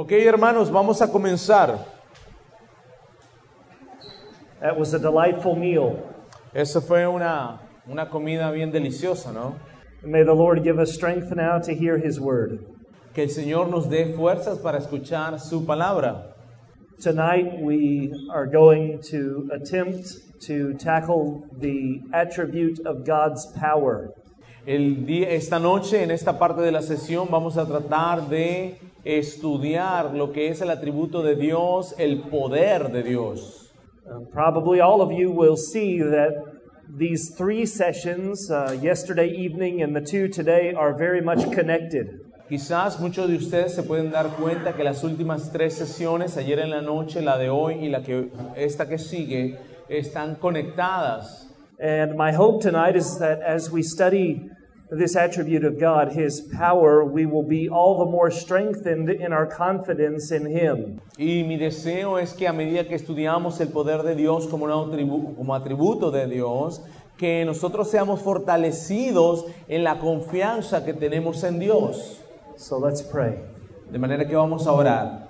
Ok, hermanos, vamos a comenzar. That was a delightful meal. Eso fue una, una comida bien deliciosa, ¿no? May the Lord give us strength now to hear His word. Que el Señor nos dé fuerzas para escuchar su palabra. Tonight we are going to attempt to tackle the attribute of God's power. El día, esta noche, en esta parte de la sesión, vamos a tratar de estudiar lo que es el atributo de Dios, el poder de Dios. Um, probably all of you will see that these three sessions, uh, yesterday evening and the two today, are very much connected. Quizás muchos de ustedes se pueden dar cuenta que las últimas tres sesiones, ayer en la noche, la de hoy y la que esta que sigue, están conectadas. And my hope tonight is that as we study this attribute of God, His power, we will be all the more strengthened in our confidence in Him. Y mi deseo es que a medida que estudiamos el poder de Dios como, un como atributo de Dios, que nosotros seamos fortalecidos en la confianza que tenemos en Dios. So let's pray. De manera que vamos a orar.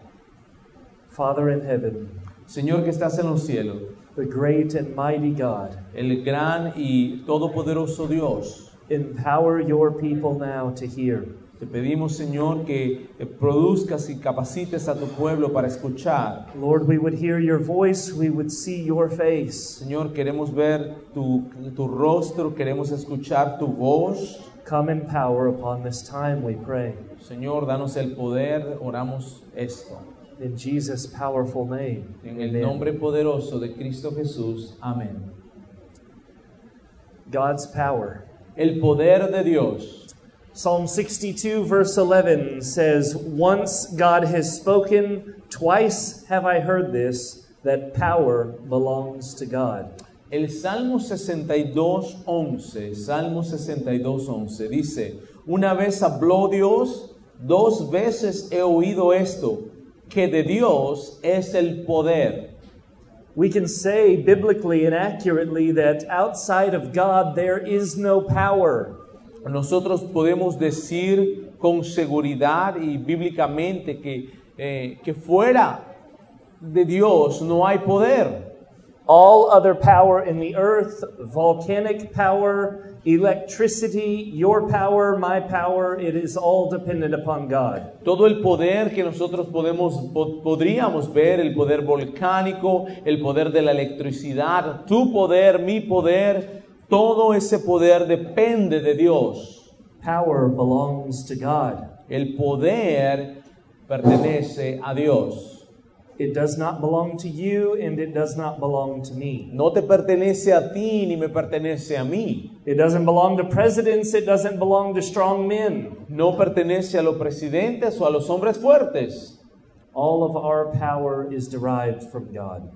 Father in heaven, Señor que estás en los cielos, the great and mighty God, el gran y todopoderoso Dios, empower your people now to hear. te pedimos, Señor, que produzcas y capacites a tu pueblo para escuchar. Lord, we would hear your voice, we would see your face. Señor, queremos ver tu, tu rostro, queremos escuchar tu voz. Come in power upon this time, we pray. Señor, danos el poder, oramos esto. In Jesus' powerful name. En el Amen. nombre poderoso de Cristo Jesús. Amén. God's power. El poder de Dios. Psalm 62, verse 11 says, Once God has spoken, twice have I heard this, that power belongs to God. El Salmo 62, 11, Salmo 62, 11 dice, una vez habló Dios, dos veces he oído esto, que de Dios es el poder. We can say biblically and accurately that outside of God there is no power. Nosotros podemos decir con seguridad y bíblicamente que, eh, que fuera de Dios no hay poder. All other power in the earth, volcanic power, electricity, your power, my power, it is all dependent upon God. Todo el poder que nosotros podemos, po- podríamos ver, el poder volcánico, el poder de la electricidad, tu poder, mi poder, todo ese poder depende de Dios. Power belongs to God. El poder pertenece a Dios. It does not belong to you and it does not belong to me. No te pertenece a ti ni me pertenece a mí. It doesn't belong to presidents, it doesn't belong to strong men. No pertenece a los presidentes o a los hombres fuertes. All of our power is derived from God.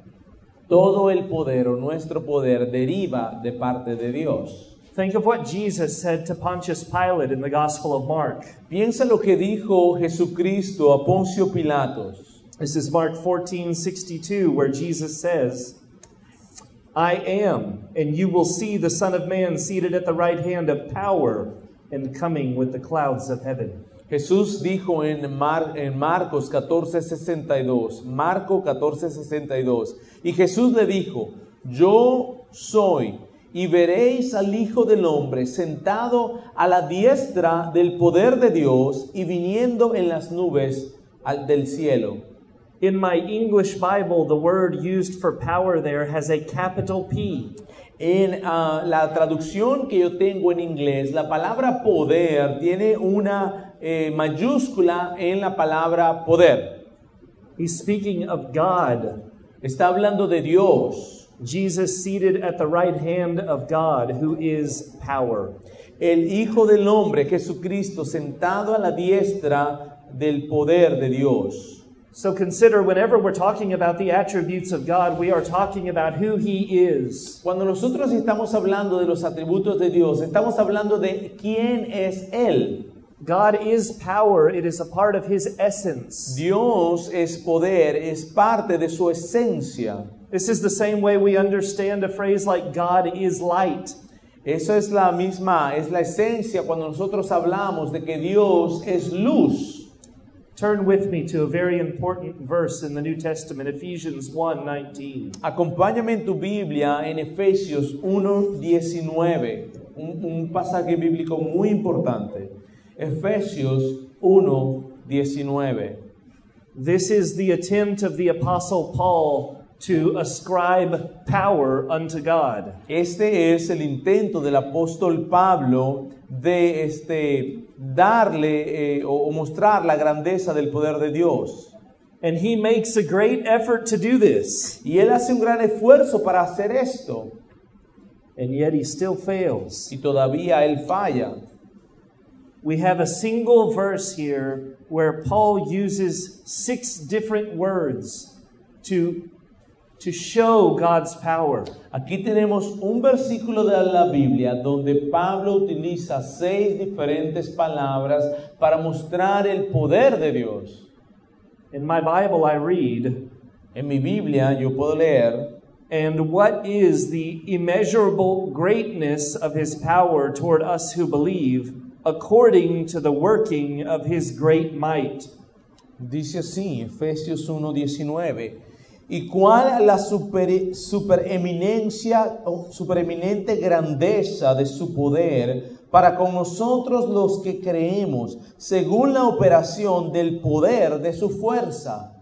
Todo el poder o nuestro poder deriva de parte de Dios. Think of what Jesus said to Pontius Pilate in the Gospel of Mark. Piensa lo que dijo Jesucristo a Poncio Pilatos. This is Mark 14 62, where Jesus says, I am, and you will see the Son of Man seated at the right hand of power and coming with the clouds of heaven. Jesús dijo en, Mar- en Marcos 14:62, Marco 14:62, y Jesús le dijo, yo soy, y veréis al Hijo del Hombre sentado a la diestra del poder de Dios y viniendo en las nubes al- del cielo. In my English Bible, the word used for power there has a capital P. En ah, la traducción que yo tengo en inglés, la palabra poder tiene una eh, mayúscula en la palabra poder. He's speaking of God. Está hablando de Dios. Jesus seated at the right hand of God, who is power. El Hijo del Hombre, Jesucristo, sentado a la diestra del poder de Dios. So consider whenever we're talking about the attributes of God, we are talking about who He is. Cuando nosotros estamos hablando de los atributos de Dios, estamos hablando de quién es Él. God is power, it is a part of His essence. Dios es poder, es parte de su esencia. This is the same way we understand a phrase like God is light. Eso es la misma, es la esencia cuando nosotros hablamos de que Dios es luz. Turn with me to a very important verse in the New Testament, Ephesians 1:19. Acompáñame en tu Biblia en Efesios 1:19, un, un pasaje bíblico muy importante. Efesios 1:19. This is the attempt of the apostle Paul to ascribe power unto God. Este es el intento del apóstol Pablo de este, darle eh, o, o mostrar la grandeza del poder de Dios. And he makes a great effort to do this, Y él hace un gran esfuerzo para hacer esto. and yet he still fails. Y todavía él falla. We have a single verse here where Paul uses six different words to, to show God's power. Aquí tenemos un versículo de la Biblia donde Pablo utiliza seis diferentes palabras para mostrar el poder de Dios. In my Bible, I read, En mi Biblia yo puedo leer, And what is the immeasurable greatness of his power toward us who believe, according to the working of his great might? dice así, Efesios 1:19, y cuál la super, supereminencia o supereminente grandeza de su poder para con nosotros los que creemos, según la operación del poder de su fuerza.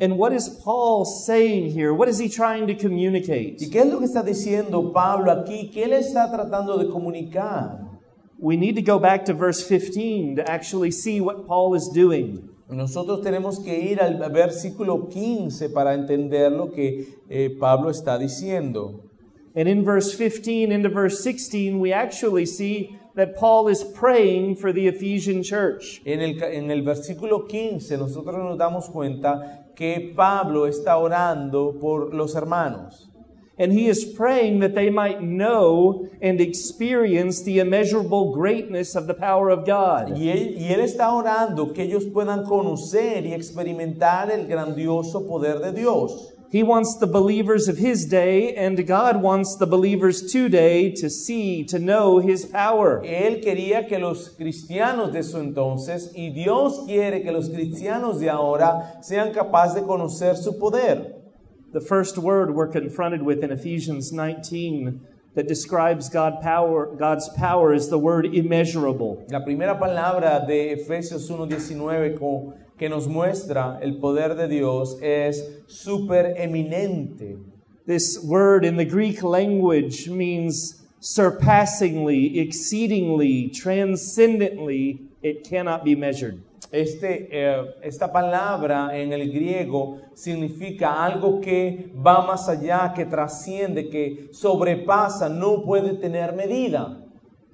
And what is Paul saying here? What is he trying to communicate? ¿Y qué es lo que está diciendo Pablo aquí? ¿Qué él está tratando de comunicar? We need to go back to verse 15 to actually see what Paul is doing. Nosotros tenemos que ir al versículo 15 para entender lo que eh, Pablo está diciendo. And in verse 15 into verse 16, we actually see that Paul is praying for the Ephesian church. En el, en el versículo 15 nosotros nos damos cuenta que Pablo está orando por los hermanos. And he is praying that they might know and experience the immeasurable greatness of the power of God. Y él, y él está orando que ellos puedan conocer y experimentar el grandioso poder de Dios. He wants the believers of his day, and God wants the believers today to see, to know his power. Él quería que los cristianos de su entonces y Dios quiere que los cristianos de ahora sean capaces de conocer su poder. The first word we're confronted with in Ephesians 19 that describes God power, God's power is the word immeasurable. La primera palabra de Efesios 1:19 co- que nos muestra el poder de Dios es supereminente. This word in the Greek language means surpassingly, exceedingly, transcendently. It cannot be measured. Este, eh, esta palabra en el griego significa algo que va más allá, que trasciende, que sobrepasa, no puede tener medida.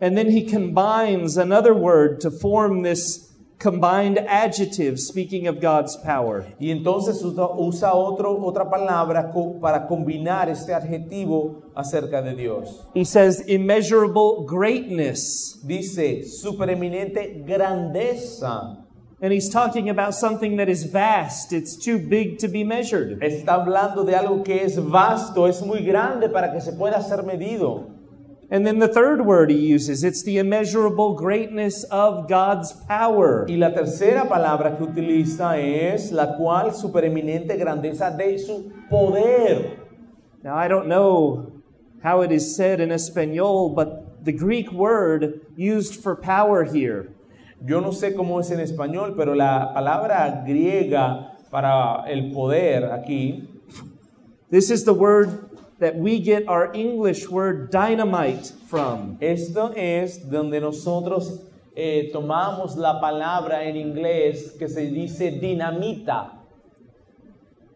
And then he combines another word to form this combined adjective speaking of God's power. Y entonces usa, otro, otra palabra para combinar este adjetivo acerca de Dios. He says immeasurable greatness. Dice supereminente grandeza. And he's talking about something that is vast. It's too big to be measured. Está hablando de algo que es vasto, es muy grande para que se pueda ser medido. And then the third word he uses, it's the immeasurable greatness of God's power. Y la tercera palabra que utiliza es la cual supereminente grandeza de su poder. Now, I don't know how it is said in Espanol, but the Greek word used for power here Yo no sé cómo es en español, pero la palabra griega para el poder aquí This is the word that we get our English word dynamite from. Esto es donde nosotros eh, tomamos la palabra en inglés que se dice dinamita.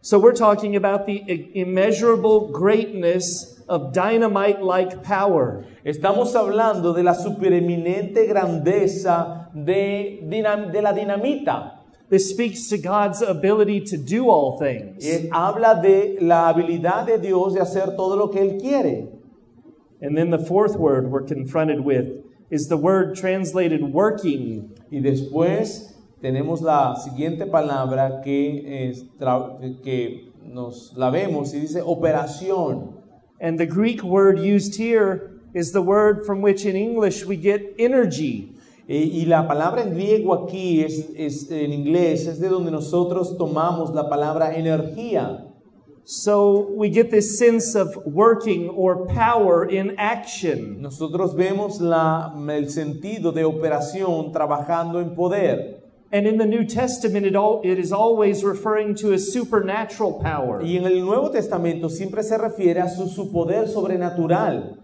So we're talking about the immeasurable greatness of dynamite like power. Estamos hablando de la supereminente grandeza de, de la dinamita. This speaks to God's ability to do all things. Eh, habla de la habilidad de Dios de hacer todo lo que Él quiere. And then the fourth word we're confronted with is the word translated working. Y después tenemos la siguiente palabra que, es que nos la vemos y dice operación. And the Greek word used here is the word from which in English we get energy. Eh, y la palabra en griego aquí, es, es- en inglés, es de donde nosotros tomamos la palabra energía. So we get this sense of working or power in action. Nosotros vemos la, el sentido de operación trabajando en poder. And in the New Testament, it, all, it is always referring to a supernatural power. Y en el Nuevo Testamento siempre se refiere a su, su poder sobrenatural.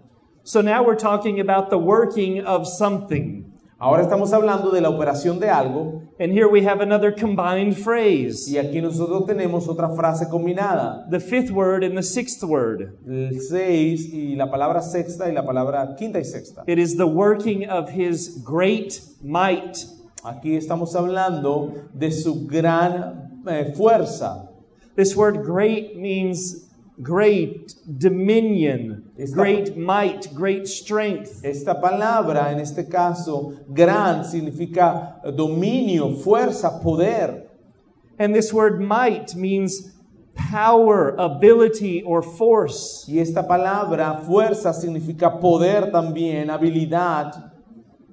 So now we're talking about the working of something. Ahora estamos hablando de la operación de algo And here we have another combined phrase. y aquí nosotros tenemos otra frase combinada. The fifth word and the sixth word. El 6 y la palabra sexta y la palabra quinta y sexta. It is the working of his great might. Aquí estamos hablando de su gran eh, fuerza. This word great means great dominion, Esta- great might, great strength. Esta palabra, en este caso, gran, significa dominio, fuerza, poder. And this word might means power, ability, or force. Y esta palabra, fuerza, significa poder también, habilidad.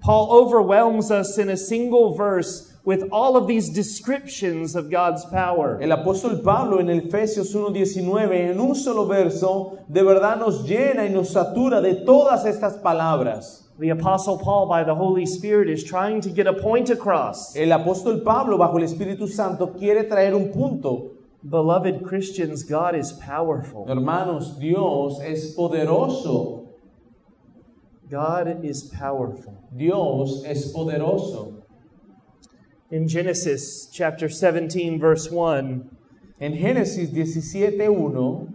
Paul overwhelms us in a single verse with all of these descriptions of God's power. El apóstol Pablo en Efesios 1.19, en un solo verso, de verdad nos llena y nos satura de todas estas palabras. The Apostle Paul, by the Holy Spirit, is trying to get a point across. El apóstol Pablo, bajo el Espíritu Santo, quiere traer un punto. Beloved Christians, God is powerful. Hermanos, Dios es poderoso. God is powerful. Dios es poderoso. In Genesis chapter 17, verse 1, in Génesis 17.1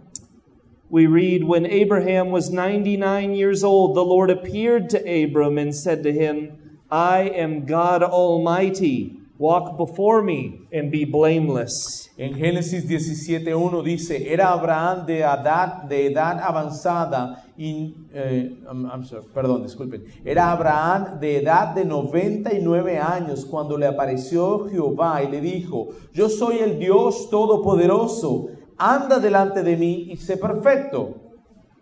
we read, When Abraham was 99 years old, the Lord appeared to Abram and said to him, I am God Almighty. Walk before me and be blameless. En Génesis 17.1 dice, era Abraham de edad, de edad avanzada, y, eh, I'm- perdón, disculpen, era Abraham de edad de 99 años cuando le apareció Jehová y le dijo, yo soy el Dios Todopoderoso, anda delante de mí y sé perfecto.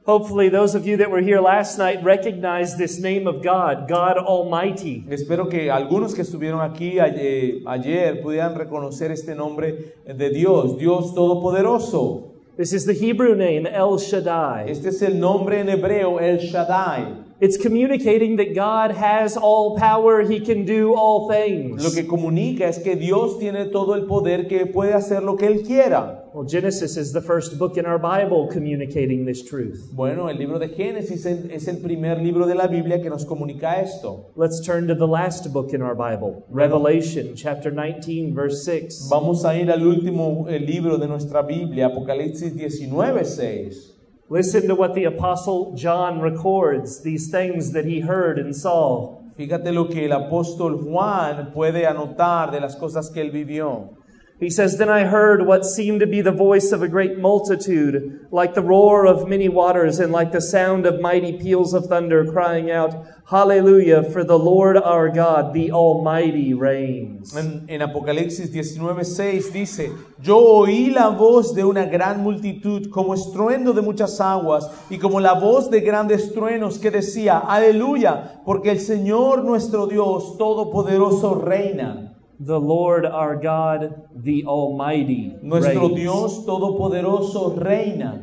Hopefully, those of you that were here last night recognize this name of God, God Almighty. Espero que algunos que estuvieron aquí eh, ayer, ayer pudieran reconocer este nombre de Dios, Dios Todopoderoso. This is the Hebrew name, El Shaddai. Este es el nombre en hebreo, El Shaddai. It's communicating that God has all power, He can do all Lo things. que comunica es que Dios tiene todo el poder que puede hacer lo que Él quiera. Well, Genesis is the first book in our Bible communicating this truth. Bueno, el libro de Génesis es el primer libro de la Biblia que nos comunica esto. Let's turn to the last book in our Bible, Revelation chapter 19, verse 6. Vamos a ir al último eh, libro de nuestra Biblia, Apocalipsis 19, 6. Listen to what the Apostle John records, these things that he heard and saw. Fíjate lo que el apóstol Juan puede anotar de las cosas que él vivió. He says, Then I heard what seemed to be the voice of a great multitude, like the roar of many waters, and like the sound of mighty peals of thunder, crying out, Hallelujah, for the Lord our God, the Almighty, reigns. En, en Apocalipsis 19:6 dice, yo oí la voz de una gran multitud como estruendo de muchas aguas y como la voz de grandes truenos que decía, aleluya, porque el Señor nuestro Dios Todopoderoso reina. The Lord our God, the Almighty, Nuestro reigns. Dios Todopoderoso reina.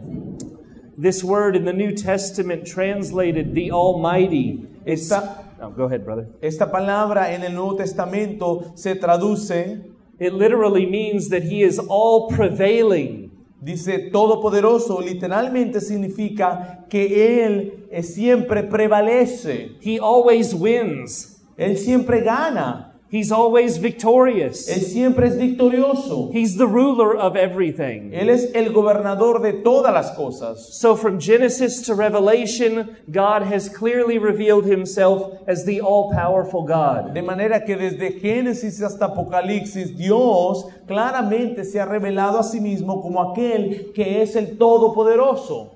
This word in the New Testament translated the Almighty. Esta, oh, go ahead, brother. esta palabra en el Nuevo Testamento se traduce, It literally means that He is all prevailing. dice Todopoderoso, literalmente significa que Él siempre prevalece. He always wins. Él siempre gana. He's always Él victorious. siempre es victorioso. He's the ruler of everything. Él es el gobernador de todas las cosas. So from Genesis to Revelation, God has clearly revealed himself as the all-powerful God. De manera que desde Génesis hasta Apocalipsis, Dios claramente se ha revelado a sí mismo como aquel que es el Todopoderoso.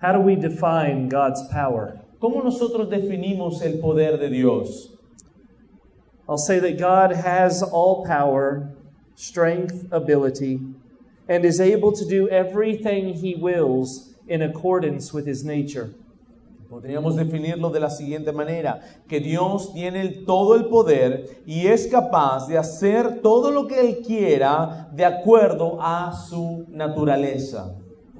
How do we define God's power? ¿Cómo nosotros definimos el poder de Dios? I'll say that God has all power, strength, ability, and is able to do everything he wills in accordance with his nature. Podríamos definirlo de la siguiente manera, que Dios tiene todo el poder y es capaz de hacer todo lo que Él quiera de acuerdo a su naturaleza.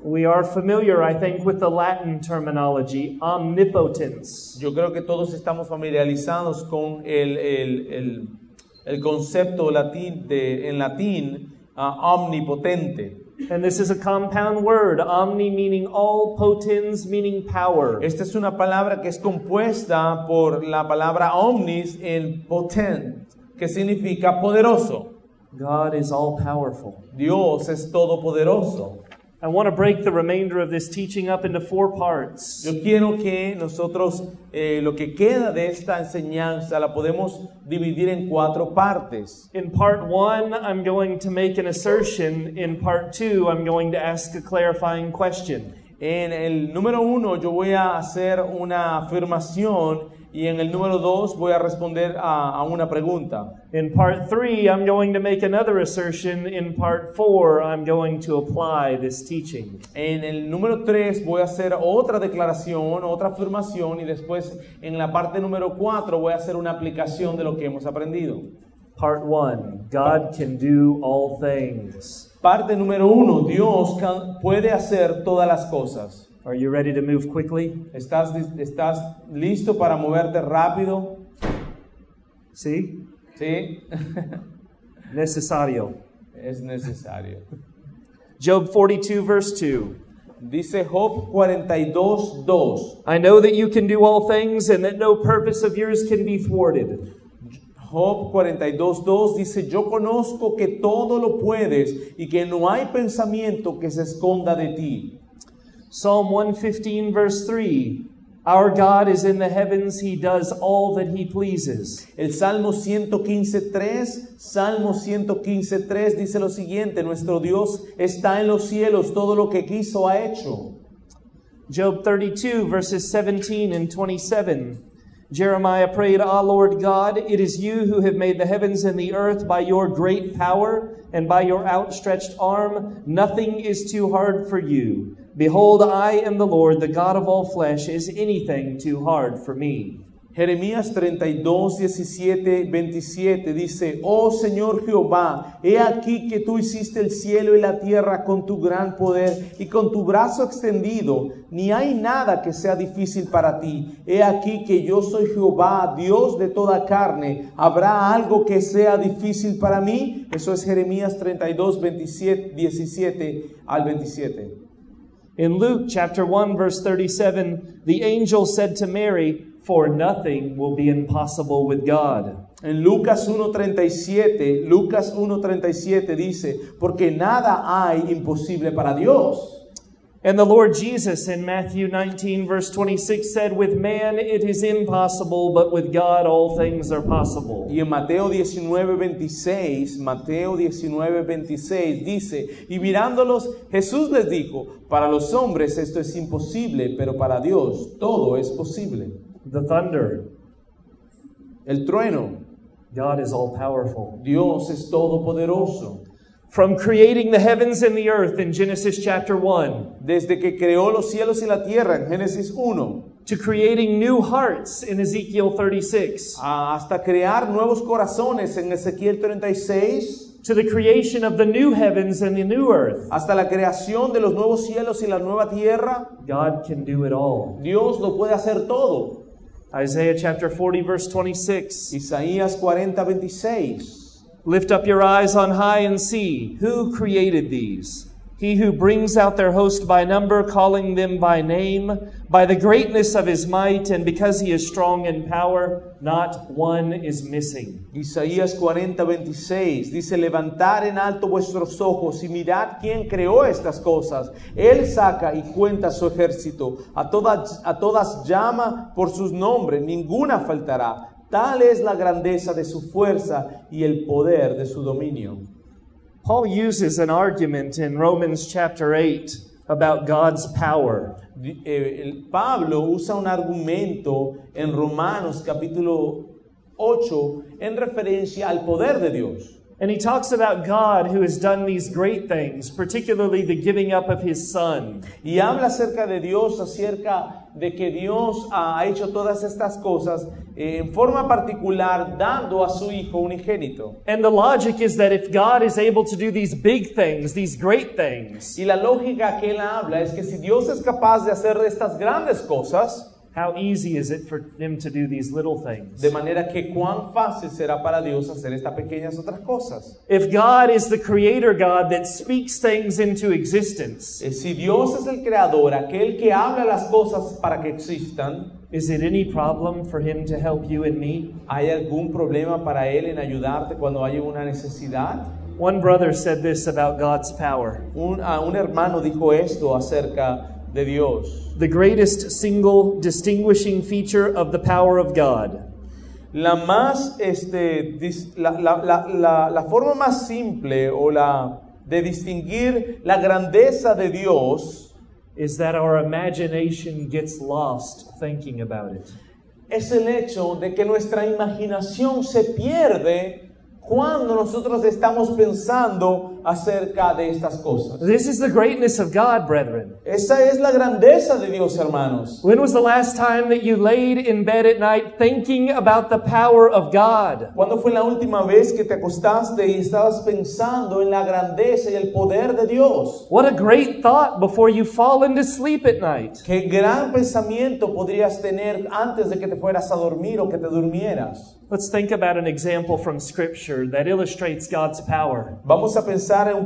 We are familiar, I think, with the Latin terminology, omnipotence. Yo creo que todos estamos familiarizados con el, el- el- el concepto latín de, en latín ah, omnipotente. And this is a compound word, omni meaning all, potens meaning power. Esta es una palabra que es compuesta por la palabra omnis en potent, que significa poderoso. God is all powerful. Dios es todopoderoso. I want to break the remainder of this teaching up into four parts. Yo quiero que nosotros eh, lo que queda de esta enseñanza la podemos dividir en cuatro partes. In part one, I'm going to make an assertion. In part two, I'm going to ask a clarifying question. En el número uno yo voy a hacer una afirmación y en el número dos voy a responder a, a una pregunta. In part three, I'm going to make another assertion. In part four, I'm going to apply this teaching. En el número 3 voy a hacer otra declaración, otra afirmación y después en la parte número 4 voy a hacer una aplicación de lo que hemos aprendido. Part one God can do all things. Parte número 1, Dios can- puede hacer todas las cosas. Are you ready to move quickly? ¿Estás, ¿Estás listo para moverte rápido? See? Sí, Necesario. es necesario. Job 42, verse 2. Dice Job 42, 2. I know that you can do all things and that no purpose of yours can be thwarted. Job 42, 2 dice, yo conozco que todo lo puedes y que no hay pensamiento que se esconda de ti. Psalm 115, verse 3. Our God is in the heavens, he does all that he pleases. El Salmo 115.3, Salmo 115.3 dice lo siguiente, nuestro Dios está en los cielos, todo lo que quiso ha hecho. Job 32, verses 17 and 27. Jeremiah prayed, Ah, Lord God, it is you who have made the heavens and the earth by your great power and by your outstretched arm. Nothing is too hard for you. Behold, I am the Lord, the God of all flesh. Is anything too hard for me? Jeremías 32, 17, 27 dice, Oh Señor Jehová, he aquí que tú hiciste el cielo y la tierra con tu gran poder y con tu brazo extendido, ni hay nada que sea difícil para ti. He aquí que yo soy Jehová, Dios de toda carne. ¿Habrá algo que sea difícil para mí? Eso es Jeremías 32, 27, 17 al 27. In Luke chapter 1, verse 37, the angel said to Mary, For nothing will be impossible with God. En Lucas 1.37, Lucas 1.37 dice, porque nada hay imposible para Dios. And the Lord Jesus in Matthew 19, verse 26 said, With man it is impossible, but with God all things are possible. Y en Mateo 19.26, Mateo 19.26 dice, y mirándolos, Jesús les dijo, para los hombres esto es imposible, pero para Dios todo es posible. The thunder, El trueno, God is all powerful. Dios es todopoderoso. From creating the heavens and the earth in Genesis chapter 1, Desde que creó los cielos y la tierra en Génesis 1, to creating new hearts in Ezekiel 36, hasta crear nuevos corazones en Ezequiel 36, to the creation of the new heavens and the new earth, hasta la creación de los nuevos cielos y la nueva tierra, God can do it all. Dios lo puede hacer todo. Isaiah chapter 40, verse 26. Isaías 40, 26. Lift up your eyes on high and see who created these. He who brings out their host by number, calling them by name, by the greatness of his might, and because he is strong in power, not one is missing. Isaías 40, 26 dice, levantar en alto vuestros ojos y mirad quién creó estas cosas. Él saca y cuenta su ejército. A todas, a todas llama por sus nombres, ninguna faltará. Tal es la grandeza de su fuerza y el poder de su dominio. Paul uses an argument in Romans chapter 8 about God's power. Eh, Pablo usa un argumento en Romanos capítulo 8 en referencia al poder de Dios. And he talks about God who has done these great things, particularly the giving up of his son. Y habla acerca de Dios, acerca de que Dios ha hecho todas estas cosas eh, en forma particular dando a su Hijo unigénito. And the logic is that if God is able to do these big things, these great things, Y la lógica que él habla es que si Dios es capaz de hacer estas grandes cosas, how easy is it for him to do these little things? de manera que cuán fácil será para Dios hacer estas pequeñas otras cosas. If God is the creator God that speaks things into existence, Eh, Si Dios es el creador, aquel que habla las cosas para que existan, is it any problem for him to help you and me? ¿hay algún problema para él en ayudarte cuando hay una necesidad? One brother said this about God's power. Un, ah, un hermano dijo esto acerca de Dios. The greatest single distinguishing feature of the power of God La más, este, dis- la, la- la- la- la forma más simple o la de distinguir la grandeza de Dios is that our imagination gets lost thinking about it. es el hecho de que nuestra imaginación se pierde cuando nosotros estamos pensando acerca de estas cosas. This is the greatness of God, brethren. Esa es la grandeza de Dios, hermanos. When was the last time that you laid in bed at night thinking about the power of God? ¿Cuándo fue la última vez que te acostaste y estabas pensando en la grandeza y el poder de Dios? What a great thought before you fall into sleep at night. Qué gran pensamiento podrías tener antes de que te fueras a dormir o que te durmieras. Let's think about an example from Scripture that illustrates God's power. Vamos a pensar en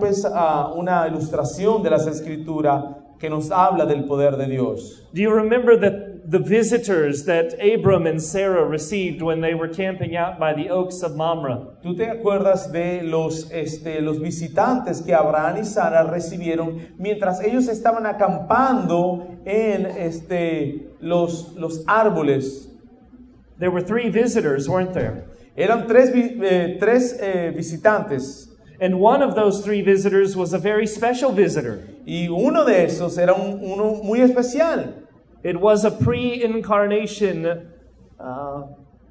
una ilustración de las escrituras que nos habla del poder de Dios. Do you remember that the visitors that Abram and Sarah received when they were camping out by the oaks of Mamre? ¿Tú te acuerdas de los, este, los visitantes que Abraham y Sara recibieron mientras ellos estaban acampando en este, los, los árboles? There were three visitors, weren't there? Eran tres, eh, tres eh, visitantes And one of those three visitors was a very special visitor. y uno de esos era un- uno muy especial. It was a pre incarnation uh,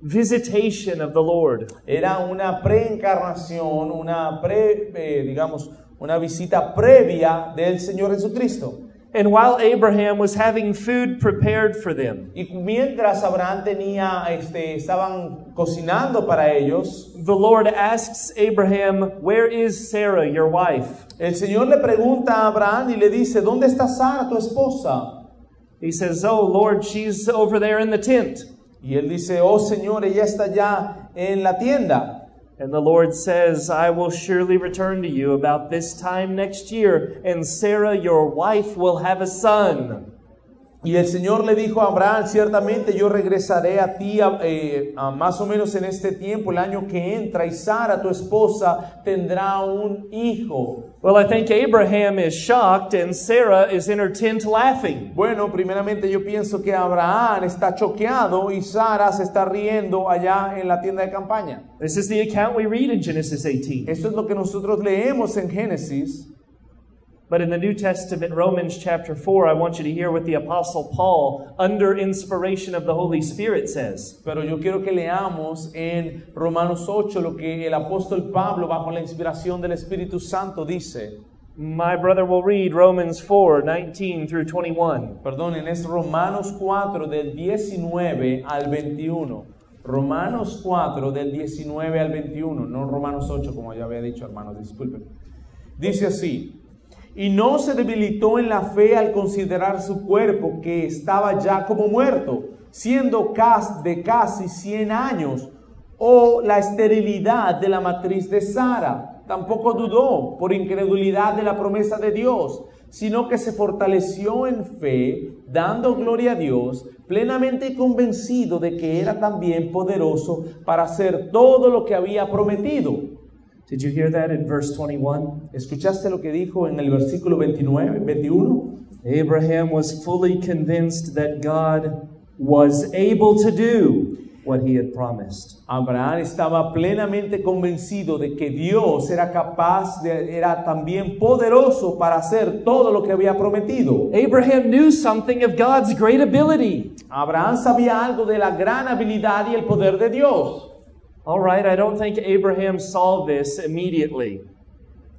visitation of the Lord. Era una preencarnación, una pre, eh, digamos, una visita previa del Señor Jesucristo. And while Abraham was having food prepared for them, Y mientras Abraham tenía, este, estaban cocinando para ellos, the Lord asks Abraham, Where is Sarah, your wife? el Señor le pregunta a Abraham y le dice, ¿dónde está Sara, tu esposa? He says, Oh Lord, she's over there in the tent. Y él dice, oh Señor, ella está ya en la tienda. And the Lord says, I will surely return to you about this time next year, and Sarah, your wife, will have a son. Y el Señor le dijo a Abraham, ciertamente yo regresaré a ti a- eh, a más o menos en este tiempo, el año que entra, y Sara, tu esposa, tendrá un hijo. Well, I think Abraham is shocked, and Sarah is in her tent laughing. Bueno, primeramente yo pienso que Abraham está choqueado y Sara se está riendo allá en la tienda de campaña. This is the account we read in Genesis 18. Esto es lo que nosotros leemos en Génesis. But in the New Testament, Romans chapter 4, I want you to hear what the Apostle Paul, under inspiration of the Holy Spirit, says. Pero yo quiero que leamos en Romanos 8 lo que el apóstol Pablo, bajo la inspiración del Espíritu Santo, dice. My brother will read Romans 4 19 through 21. Perdonen, es Romanos 4 del 19 al 21. Romanos 4 del 19 al 21, no Romanos 8 como ya había dicho, hermanos, disculpen. Dice así, y no se debilitó en la fe al considerar su cuerpo que estaba ya como muerto, siendo de casi 100 años, o la esterilidad de la matriz de Sara. Tampoco dudó por incredulidad de la promesa de Dios, sino que se fortaleció en fe, dando gloria a Dios, plenamente convencido de que era también poderoso para hacer todo lo que había prometido. Did you hear that in verse 21? ¿Escuchaste lo que dijo en el versículo 29, 21? Abraham was fully convinced that God was able to do what he had promised. Abraham estaba plenamente convencido de que Dios era capaz, de, era también poderoso para hacer todo lo que había prometido. Abraham knew something of God's great ability. Abraham sabía algo de la gran habilidad y el poder de Dios. All right, I don't think Abraham saw this immediately.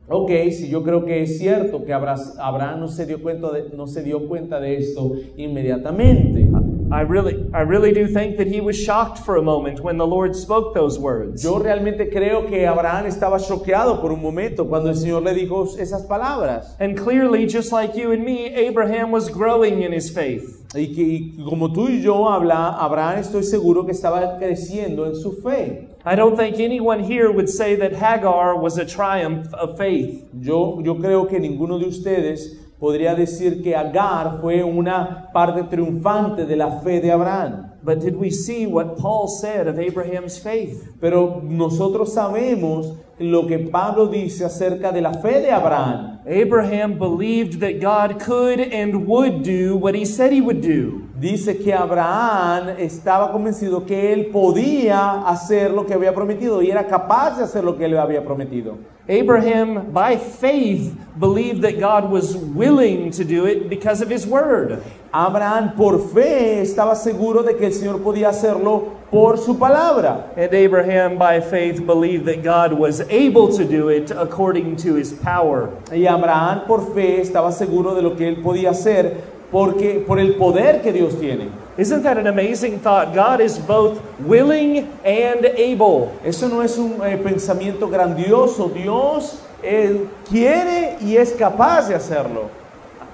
Ok, sí, yo creo que es cierto que Abra- Abraham no se dio cuenta de, no se dio cuenta de esto inmediatamente. I really, I really do think that he was shocked for a moment when the Lord spoke those words. Yo realmente creo que Abraham estaba choqueado por un momento cuando el Señor le dijo esas palabras. And clearly, just like you and me, Abraham was growing in his faith. Y que y como tú y yo habla, Abraham estoy seguro que estaba creciendo en su fe. I don't think anyone here would say that Hagar was a triumph of faith. Yo, yo creo que ninguno de ustedes podría decir que Agar fue una parte triunfante de la fe de Abraham. But did we see what Paul said of Abraham's faith? Pero nosotros sabemos lo que Pablo dice acerca de la fe de Abraham. Abraham believed that God could and would do what he said he would do. Dice que Abraham estaba convencido que él podía hacer lo que había prometido y era capaz de hacer lo que él había prometido. Abraham, by faith, believed that God was willing to do it because of his word. Abraham por fe estaba seguro de que el Señor podía hacerlo por su palabra. And Abraham, by faith, believed that God was able to do it according to his power. Y Abraham por fe estaba seguro de lo que él podía hacer porque por el poder que Dios tiene. Isn't that an amazing thought? God is both willing and able. Eso no es un eh, pensamiento grandioso. Dios eh, quiere y es capaz de hacerlo.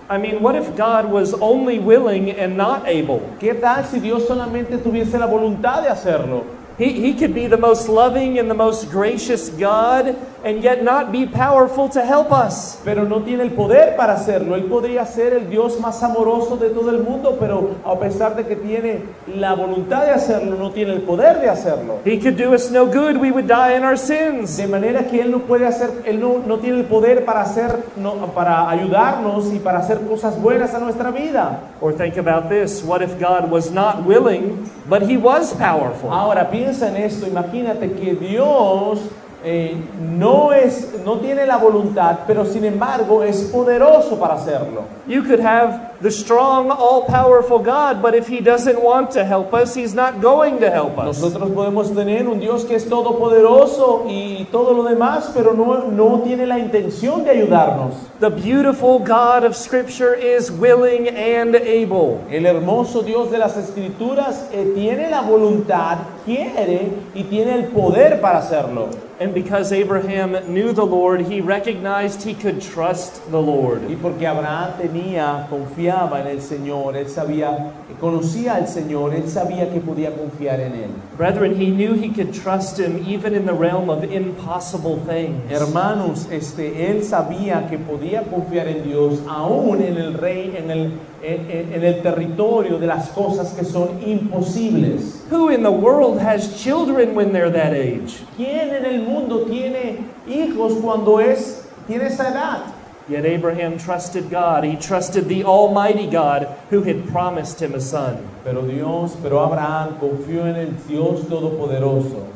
I mean, what if God was only willing and not able? ¿Qué tal si Dios solamente tuviese la voluntad de hacerlo? He, he could be the most loving and the most gracious God and yet not be powerful to help us. Pero no tiene el poder para hacerlo. Él podría ser el Dios más amoroso de todo el mundo, pero a pesar de que tiene la voluntad de hacerlo, no tiene el poder de hacerlo. He could do us no good, we would die in our sins. De manera que Él no puede hacer, Él no, no tiene el poder para hacer, no, para ayudarnos y para hacer cosas buenas a nuestra vida. Or think about this what if God was not willing, but He was powerful? Ahora piensa en esto, imagínate que Dios eh, no, es, no tiene la voluntad, pero sin embargo es poderoso para hacerlo. You could have the strong, all powerful God, but if He doesn't want to help us, He's not going to help us. Nosotros podemos tener un Dios que es todopoderoso y todo lo demás, pero no, no tiene la intención de ayudarnos. The beautiful God of Scripture is willing and able. El hermoso Dios de las Escrituras eh, tiene la voluntad, quiere y tiene el poder para hacerlo. And because Abraham knew the Lord, he recognized he could trust the Lord. Y porque Abraham tenía, confiaba en el Señor, él sabía, conocía al Señor, él sabía que podía confiar en él. Brethren, he knew he could trust him even in the realm of impossible things. Hermanos, este, él sabía que podía confiar en Dios aún en el rey, en el, en- en- en el territorio de las cosas que son imposibles. Who in the world has children when they're that age? ¿Quién en el mundo tiene hijos cuando es, tiene esa edad? Yet Abraham trusted God. He trusted the Almighty God who had promised him a son. Pero Dios, pero Abraham confió en el Dios Todopoderoso.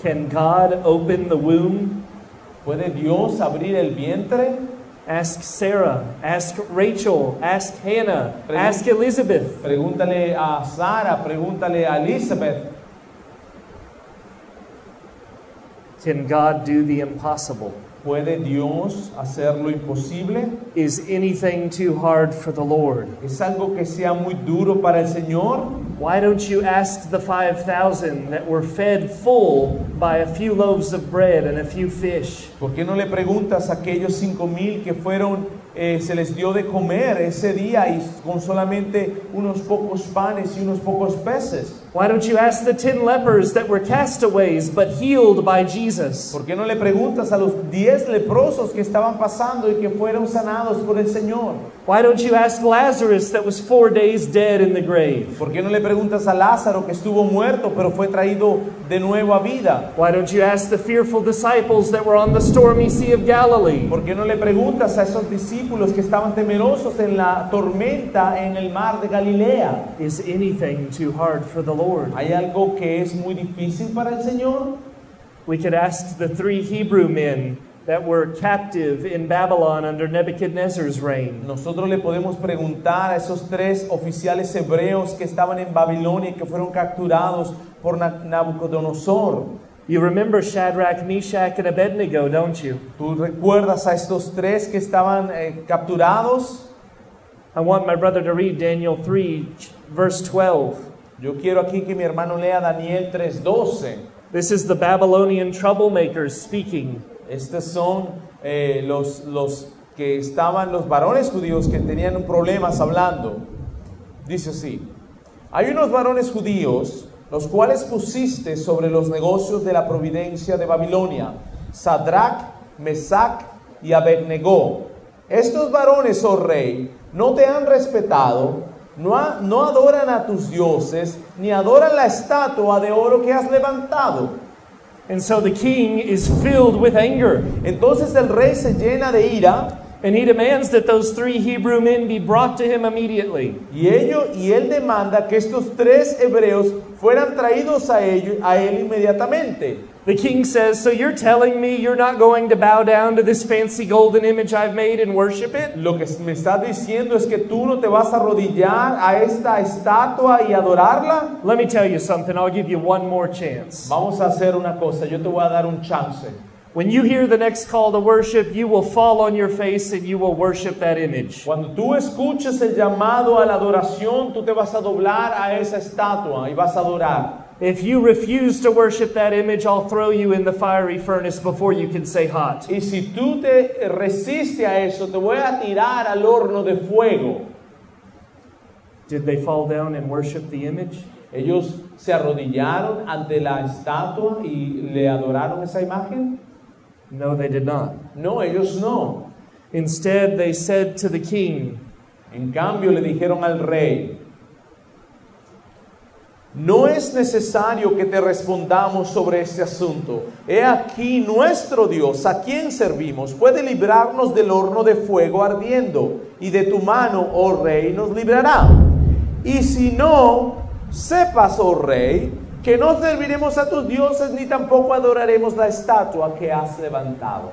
Can God open the womb? ¿Puede Dios abrir el vientre? Ask Sarah, ask Rachel, ask Hannah, Pregun- ask Elizabeth. Pregúntale a Sara, pregúntale a Elizabeth. Can God do the impossible? ¿Puede Dios hacer lo imposible? Is anything too hard for the Lord? ¿Es algo que sea muy duro para el Señor? Why don't you ask the 5,000 that were fed full by a few loaves of bread and a few fish? ¿Por qué no le preguntas a aquellos cinco mil que fueron, eh, se les dio de comer ese día y con solamente unos pocos panes y unos pocos peces? Why don't you ask the 10 lepers that were castaways but healed by Jesus? ¿Por qué no le preguntas a los diez leprosos que estaban pasando y que fueron sanados por el Señor? Why don't you ask Lazarus that was four days dead in the grave? ¿Por qué no le preguntas a Lázaro que estuvo muerto pero fue traído de nuevo a vida? Why don't you ask the fearful disciples that were on the stormy Sea of Galilee? ¿Por qué no le preguntas a esos discípulos que estaban temerosos en la tormenta en el mar de Galilea? Is anything too hard for the Lord? ¿Hay algo que es muy difícil para el Señor? We could ask the three Hebrew men that were captive in Babylon under Nebuchadnezzar's reign. Nosotros le podemos preguntar a esos tres oficiales hebreos que estaban en Babilonia y que fueron capturados por Na- Nabucodonosor. You remember Shadrach, Meshach, and Abednego, don't you? ¿Tú recuerdas a estos tres que estaban eh, capturados? I want my brother to read Daniel 3, ch- verse 12. Yo quiero aquí que mi hermano lea Daniel 3:12. This is the Babylonian troublemakers speaking. Estos son eh, los, los que estaban, los varones judíos que tenían problemas hablando. Dice así, hay unos varones judíos, los cuales pusiste sobre los negocios de la providencia de Babilonia, Sadrach, Mesach y Abednego. Estos varones, oh rey, no te han respetado, no, no adoran a tus dioses, ni adoran la estatua de oro que has levantado. And so the king is filled with anger. Entonces el rey se llena de ira And he demands that those three Hebrew men be brought to him immediately. y, ello, y él demanda que estos tres hebreos fueran traídos a, ello, a él inmediatamente. The king says, So you're telling me you're not going to bow down to this fancy golden image I've made and worship it? Lo que me estás diciendo es que tú no te vas a arrodillar a esta estatua y adorarla. Let me tell you something. I'll give you one more chance. Vamos a hacer una cosa, yo te voy a dar un chance. When you hear the next call to worship, you will fall on your face and you will worship that image. Cuando tú escuches el llamado a la adoración, tú te vas a doblar a esa estatua y vas a adorar. If you refuse to worship that image, I'll throw you in the fiery furnace before you can say hot. Y si tú te resistes a eso, te voy a tirar al horno de fuego. Did they fall down and worship the image? Ellos se arrodillaron ante la estatua y le adoraron esa imagen. No, they did not. No, ellos no. Instead, they said to the king, En cambio le dijeron al rey, no es necesario que te respondamos sobre este asunto. He aquí nuestro Dios, a quien servimos, puede librarnos del horno de fuego ardiendo, y de tu mano, oh rey, nos librará. Y si no, sepas, oh rey, que no serviremos a tus dioses ni tampoco adoraremos la estatua que has levantado.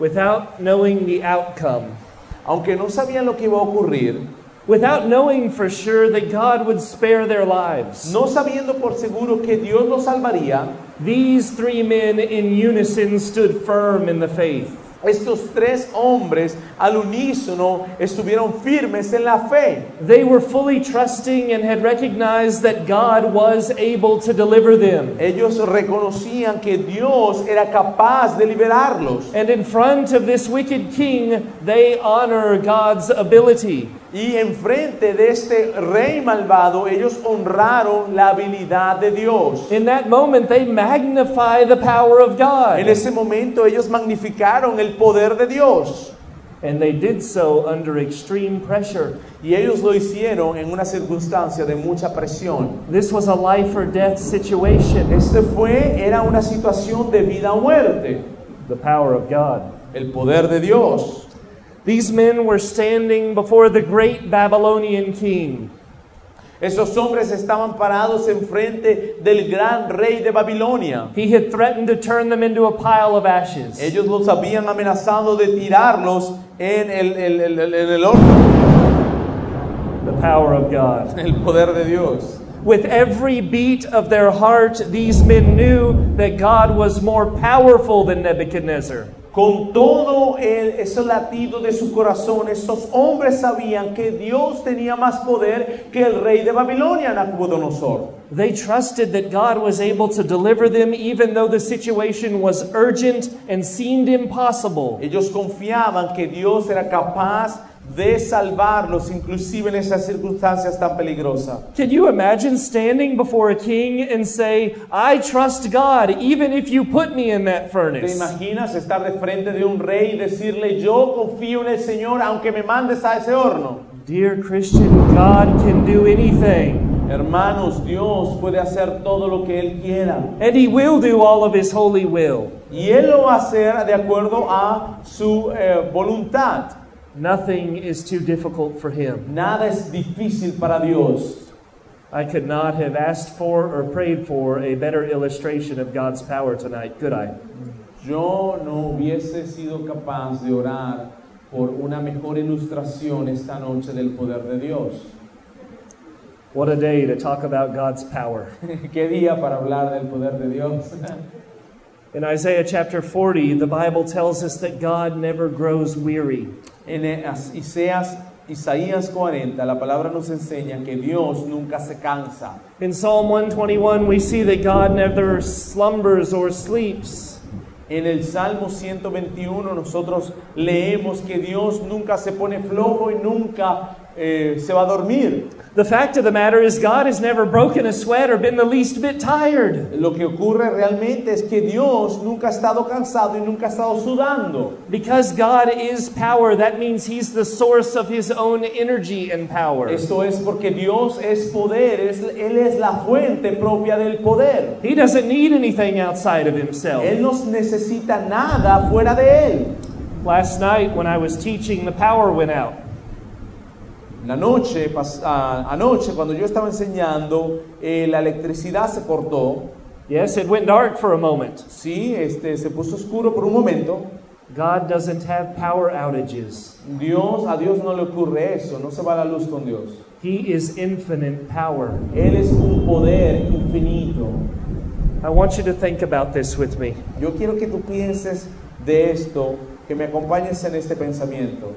without knowing the outcome, Aunque no sabían lo que iba a ocurrir, without knowing for sure that God would spare their lives, no sabiendo por seguro que Dios los salvaría, these three men in unison stood firm in the faith. Estos tres hombres al unísono estuvieron firmes en la fe. They were fully trusting and had recognized that God was able to deliver them. Ellos reconocían que Dios era capaz de liberarlos. And in front of this wicked king, they honor God's ability. Y enfrente de este rey malvado, ellos honraron la habilidad de Dios. In that moment, they magnify the power of En God. ese momento ellos magnificaron el poder de Dios. And they did so under extreme pressure. Y ellos lo hicieron en una circunstancia de mucha presión. This was a life or death situation. Este fue, era una situación de vida o muerte. The power of God. El poder de Dios. These men were standing before the great Babylonian king. Esos hombres estaban parados enfrente del gran rey de Babilonia. He had threatened to turn them into a pile of ashes. Ellos los habían amenazado de tirarlos en el, el- el- el- en el horno. The power of God. El poder de Dios. With every beat of their heart, these men knew that God was more powerful than Nebuchadnezzar. Con todo el, ese latido de su corazón, esos hombres sabían que Dios tenía más poder que el rey de Babilonia, Nabucodonosor. They trusted that God was able to deliver them even though the situation was urgent and seemed impossible. Ellos confiaban que Dios era capaz de salvarlos, inclusive en esas circunstancias tan peligrosas. Can you imagine standing before a king and say, I trust God even if you put me in that ¿Te furnace? imaginas estar de frente de un rey y decirle, yo confío en el Señor aunque me mandes a ese horno? Dear Christian, God can do anything, Hermanos, Dios puede hacer todo lo que Él quiera. and He will do all of His holy will. Y Él lo va a hacer de acuerdo a su eh, voluntad. Nothing is too difficult for Him. Nada es difícil para Dios. I could not have asked for or prayed for a better illustration of God's power tonight, could I? Yo no hubiese sido capaz de orar por una mejor ilustración esta noche del poder de Dios. What a day to talk about God's power. Qué día para hablar del poder de Dios. In Isaiah chapter 40, the Bible tells us that God never grows weary. En Isaías, Isaías 40, la palabra nos enseña que Dios nunca se cansa. In Psalm 121, we see that God never slumbers or sleeps. En el Salmo 121 nosotros leemos que Dios nunca se pone flojo y nunca eh, se va a dormir. The fact of the matter is, God has never broken a sweat or been the least bit tired. Lo que ocurre realmente es que Dios nunca ha estado cansado y nunca ha estado sudando. Because God is power, that means He's the source of His own energy and power. Esto es porque Dios es poder, es- Él es la fuente propia del poder. He doesn't need anything outside of Himself. Él no necesita nada fuera de Él. Last night, when I was teaching, the power went out. La noche, pas- ah, anoche, cuando yo estaba enseñando, eh, la electricidad se cortó. Yes, it went dark for a moment. Sí, este, se puso oscuro por un momento. God doesn't have power outages. Dios, a Dios no le ocurre eso, no se va la luz con Dios. He is infinite power. Él es un poder infinito. I want you to think about this with me. Yo quiero que tú pienses de esto, que me acompañes en este pensamiento.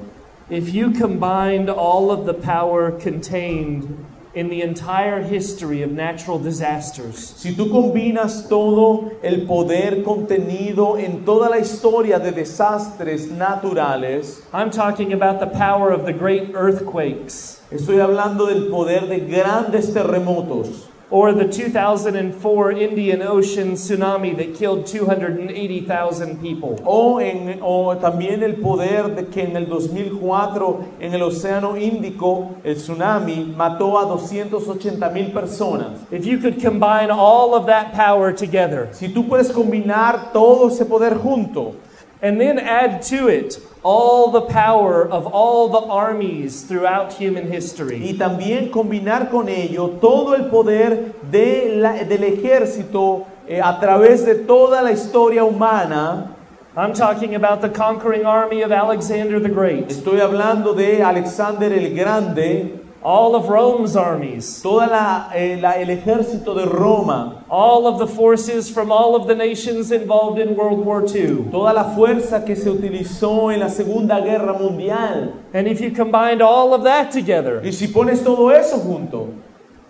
If you combined all of the power contained in the entire history of natural disasters, Si tú combinas todo el poder contenido en toda la historia de desastres naturales, I'm talking about the power of the great earthquakes. estoy hablando del poder de grandes terremotos, or the 2004 Indian Ocean tsunami that killed 280,000 people. o, en, o también el poder de que en el 2004 en el Océano Índico el tsunami mató a 280 mil personas. If you could combine all of that power together Si tú puedes combinar todo ese poder junto and then add to it all the power of all the armies throughout human history, y también combinar con ello todo el poder de la- del ejército eh, a través de toda la historia humana, I'm talking about the conquering army of Alexander the Great, estoy hablando de Alexander el Grande, all of Rome's armies, toda la, eh, la- el ejército de Roma, all of the forces from all of the nations involved in World War II. toda la fuerza que se utilizó en la Segunda Guerra Mundial. And if you combined all of that together, Y si pones todo eso junto,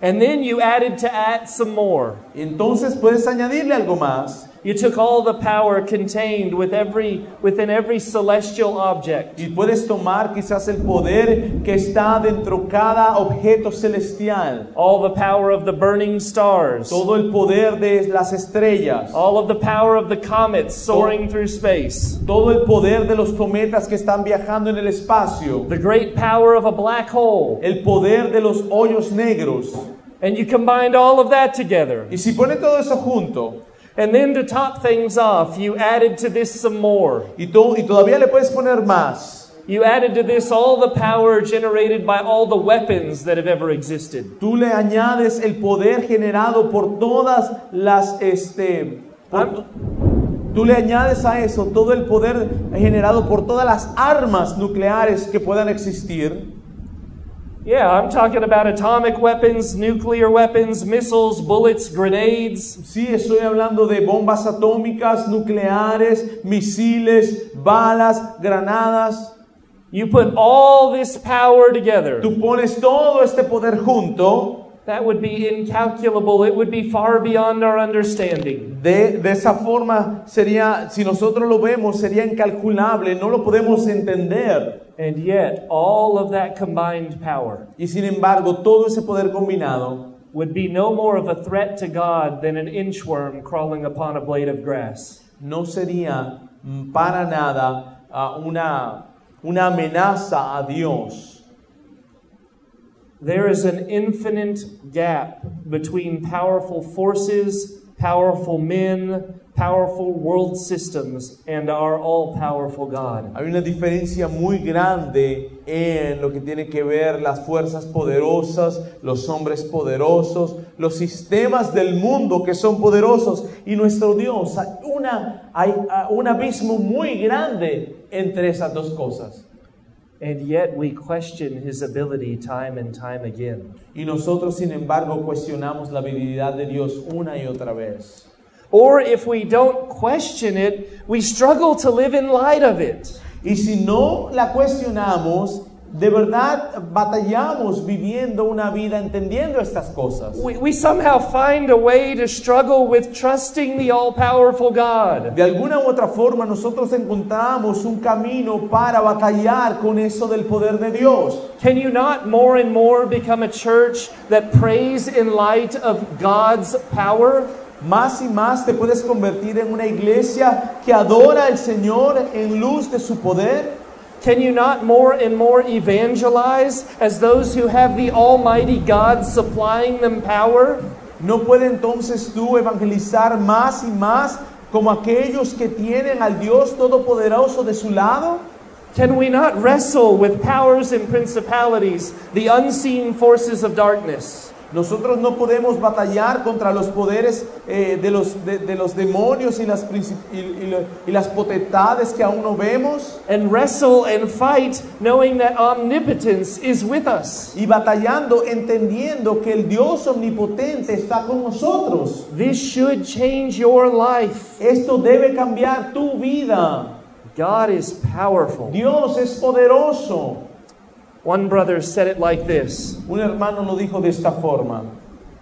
and then you added to add some more, entonces puedes añadirle algo más. You took all the power contained with every, within every celestial object, Y puedes tomar quizás el poder que está dentro cada objeto celestial. all the power of the burning stars, Todo el poder de las estrellas. all of the power of the comets soaring through space, Todo el poder de los cometas que están viajando en el espacio. the great power of a black hole. El poder de los hoyos negros. And you combined all of that together. Y si pone todo eso junto, And then to top things off, you added to this some more. y, to- y todavía le puedes poner más, You added to this all the power generated by all the weapons that have ever existed. tú le añades el poder generado por todas las, este, por- tú le añades a eso todo el poder generado por todas las armas nucleares que puedan existir. Yeah, I'm talking about atomic weapons, nuclear weapons, missiles, bullets, grenades. Sí, estoy hablando de bombas atómicas, nucleares, misiles, balas, granadas. You put all this power together. Tú pones todo este poder junto, That would be incalculable. It would be far beyond our understanding. de, de esa forma sería, si nosotros lo vemos, sería incalculable, no lo podemos entender. And yet, all of that combined power Y sin embargo, todo ese poder combinado would be no more of a threat to God than an inchworm crawling upon a blade of grass. no sería para nada ah, una, una amenaza a Dios. There is an infinite gap between powerful forces, powerful men, powerful world systems, and our all powerful God. Hay una diferencia muy grande en lo que tiene que ver las fuerzas poderosas, los hombres poderosos, los sistemas del mundo que son poderosos y nuestro Dios. Hay, una, hay ah, un abismo muy grande entre esas dos cosas. And yet we question his ability time and time again. Y nosotros, sin embargo, cuestionamos la habilidad de Dios una y otra vez. Or if we don't question it, we struggle to live in light of it. Y si no la cuestionamos, de verdad batallamos viviendo una vida entendiendo estas cosas. We, we somehow find a way to struggle with trusting the all powerful God. De alguna u otra forma nosotros encontramos un camino para batallar con eso del poder de Dios. Can you not more and more become a church that prays in light of God's power? Más y más te puedes convertir en una iglesia que adora al Señor en luz de su poder. Can you not more and more evangelize as those who have the Almighty God supplying them power? ¿No puede entonces tú evangelizar más y más como aquellos que tienen al Dios Todopoderoso de su lado? Can we not wrestle with powers and principalities, the unseen forces of darkness? Nosotros no podemos batallar contra los poderes eh, de, los, de, de los demonios y las, y, y y las potestades que aún no vemos. And wrestle and fight knowing that omnipotence is with us. Y batallando, entendiendo que el Dios omnipotente está con nosotros. This should change your life. Esto debe cambiar tu vida. God is powerful. Dios es poderoso. One brother said it like this Un hermano lo dijo de esta forma.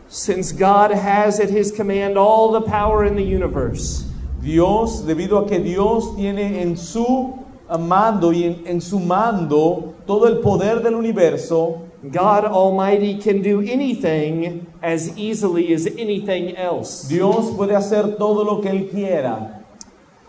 Since God has at his command all the power in the universe, Dios, debido a que Dios tiene en su mando y en, en su mando todo el poder del universo, God Almighty can do anything as easily as anything else. Dios puede hacer todo lo que Él quiera.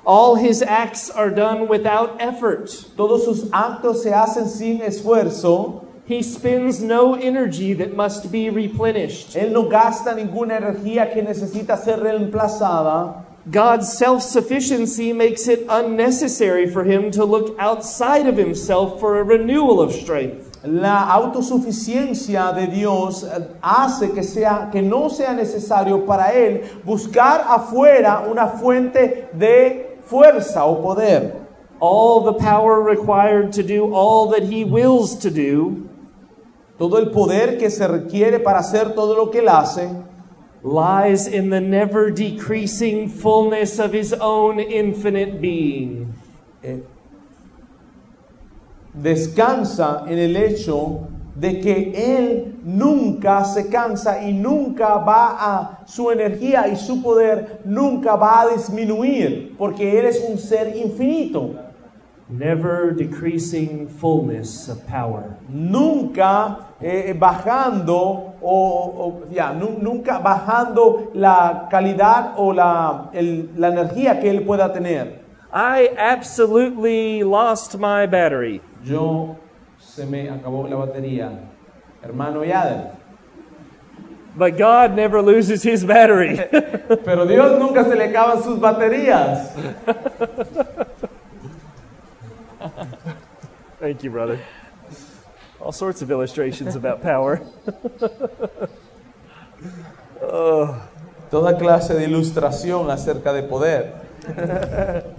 All his acts are done without effort. Todos sus actos se hacen sin esfuerzo. He spends no energy that must be replenished. Él no gasta ninguna energía que necesita ser reemplazada. God's self sufficiency makes it unnecessary for him to look outside of himself for a renewal of strength. La autosuficiencia de Dios eh, hace que, sea, que no sea necesario para Él buscar afuera una fuente de fuerza o poder. All the power required to do all that he wills to do Todo el poder que se requiere para hacer todo lo que Él hace lies in the never decreasing fullness of his own infinite being. eh, descansa en el hecho de que Él nunca se cansa y nunca va a, su energía y su poder nunca va a disminuir, porque Él es un ser infinito. Never decreasing fullness of power. nunca eh, bajando o, o- ya, nu- nunca bajando la calidad o la, el- la energía que él pueda tener. I absolutely lost my battery. Yo se me acabó la batería, hermano Yader. But God never loses his battery. Pero Dios nunca se le acaban sus baterías. Thank you, brother. All sorts of illustrations about power. Toda clase de ilustración acerca de poder.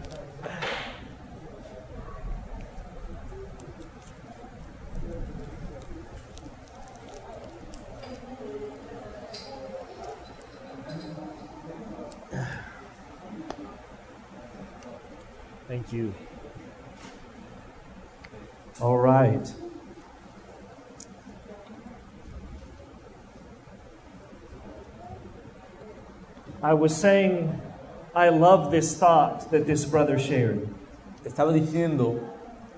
Thank you. All right. I was saying, I love this thought that this brother shared. Estaba diciendo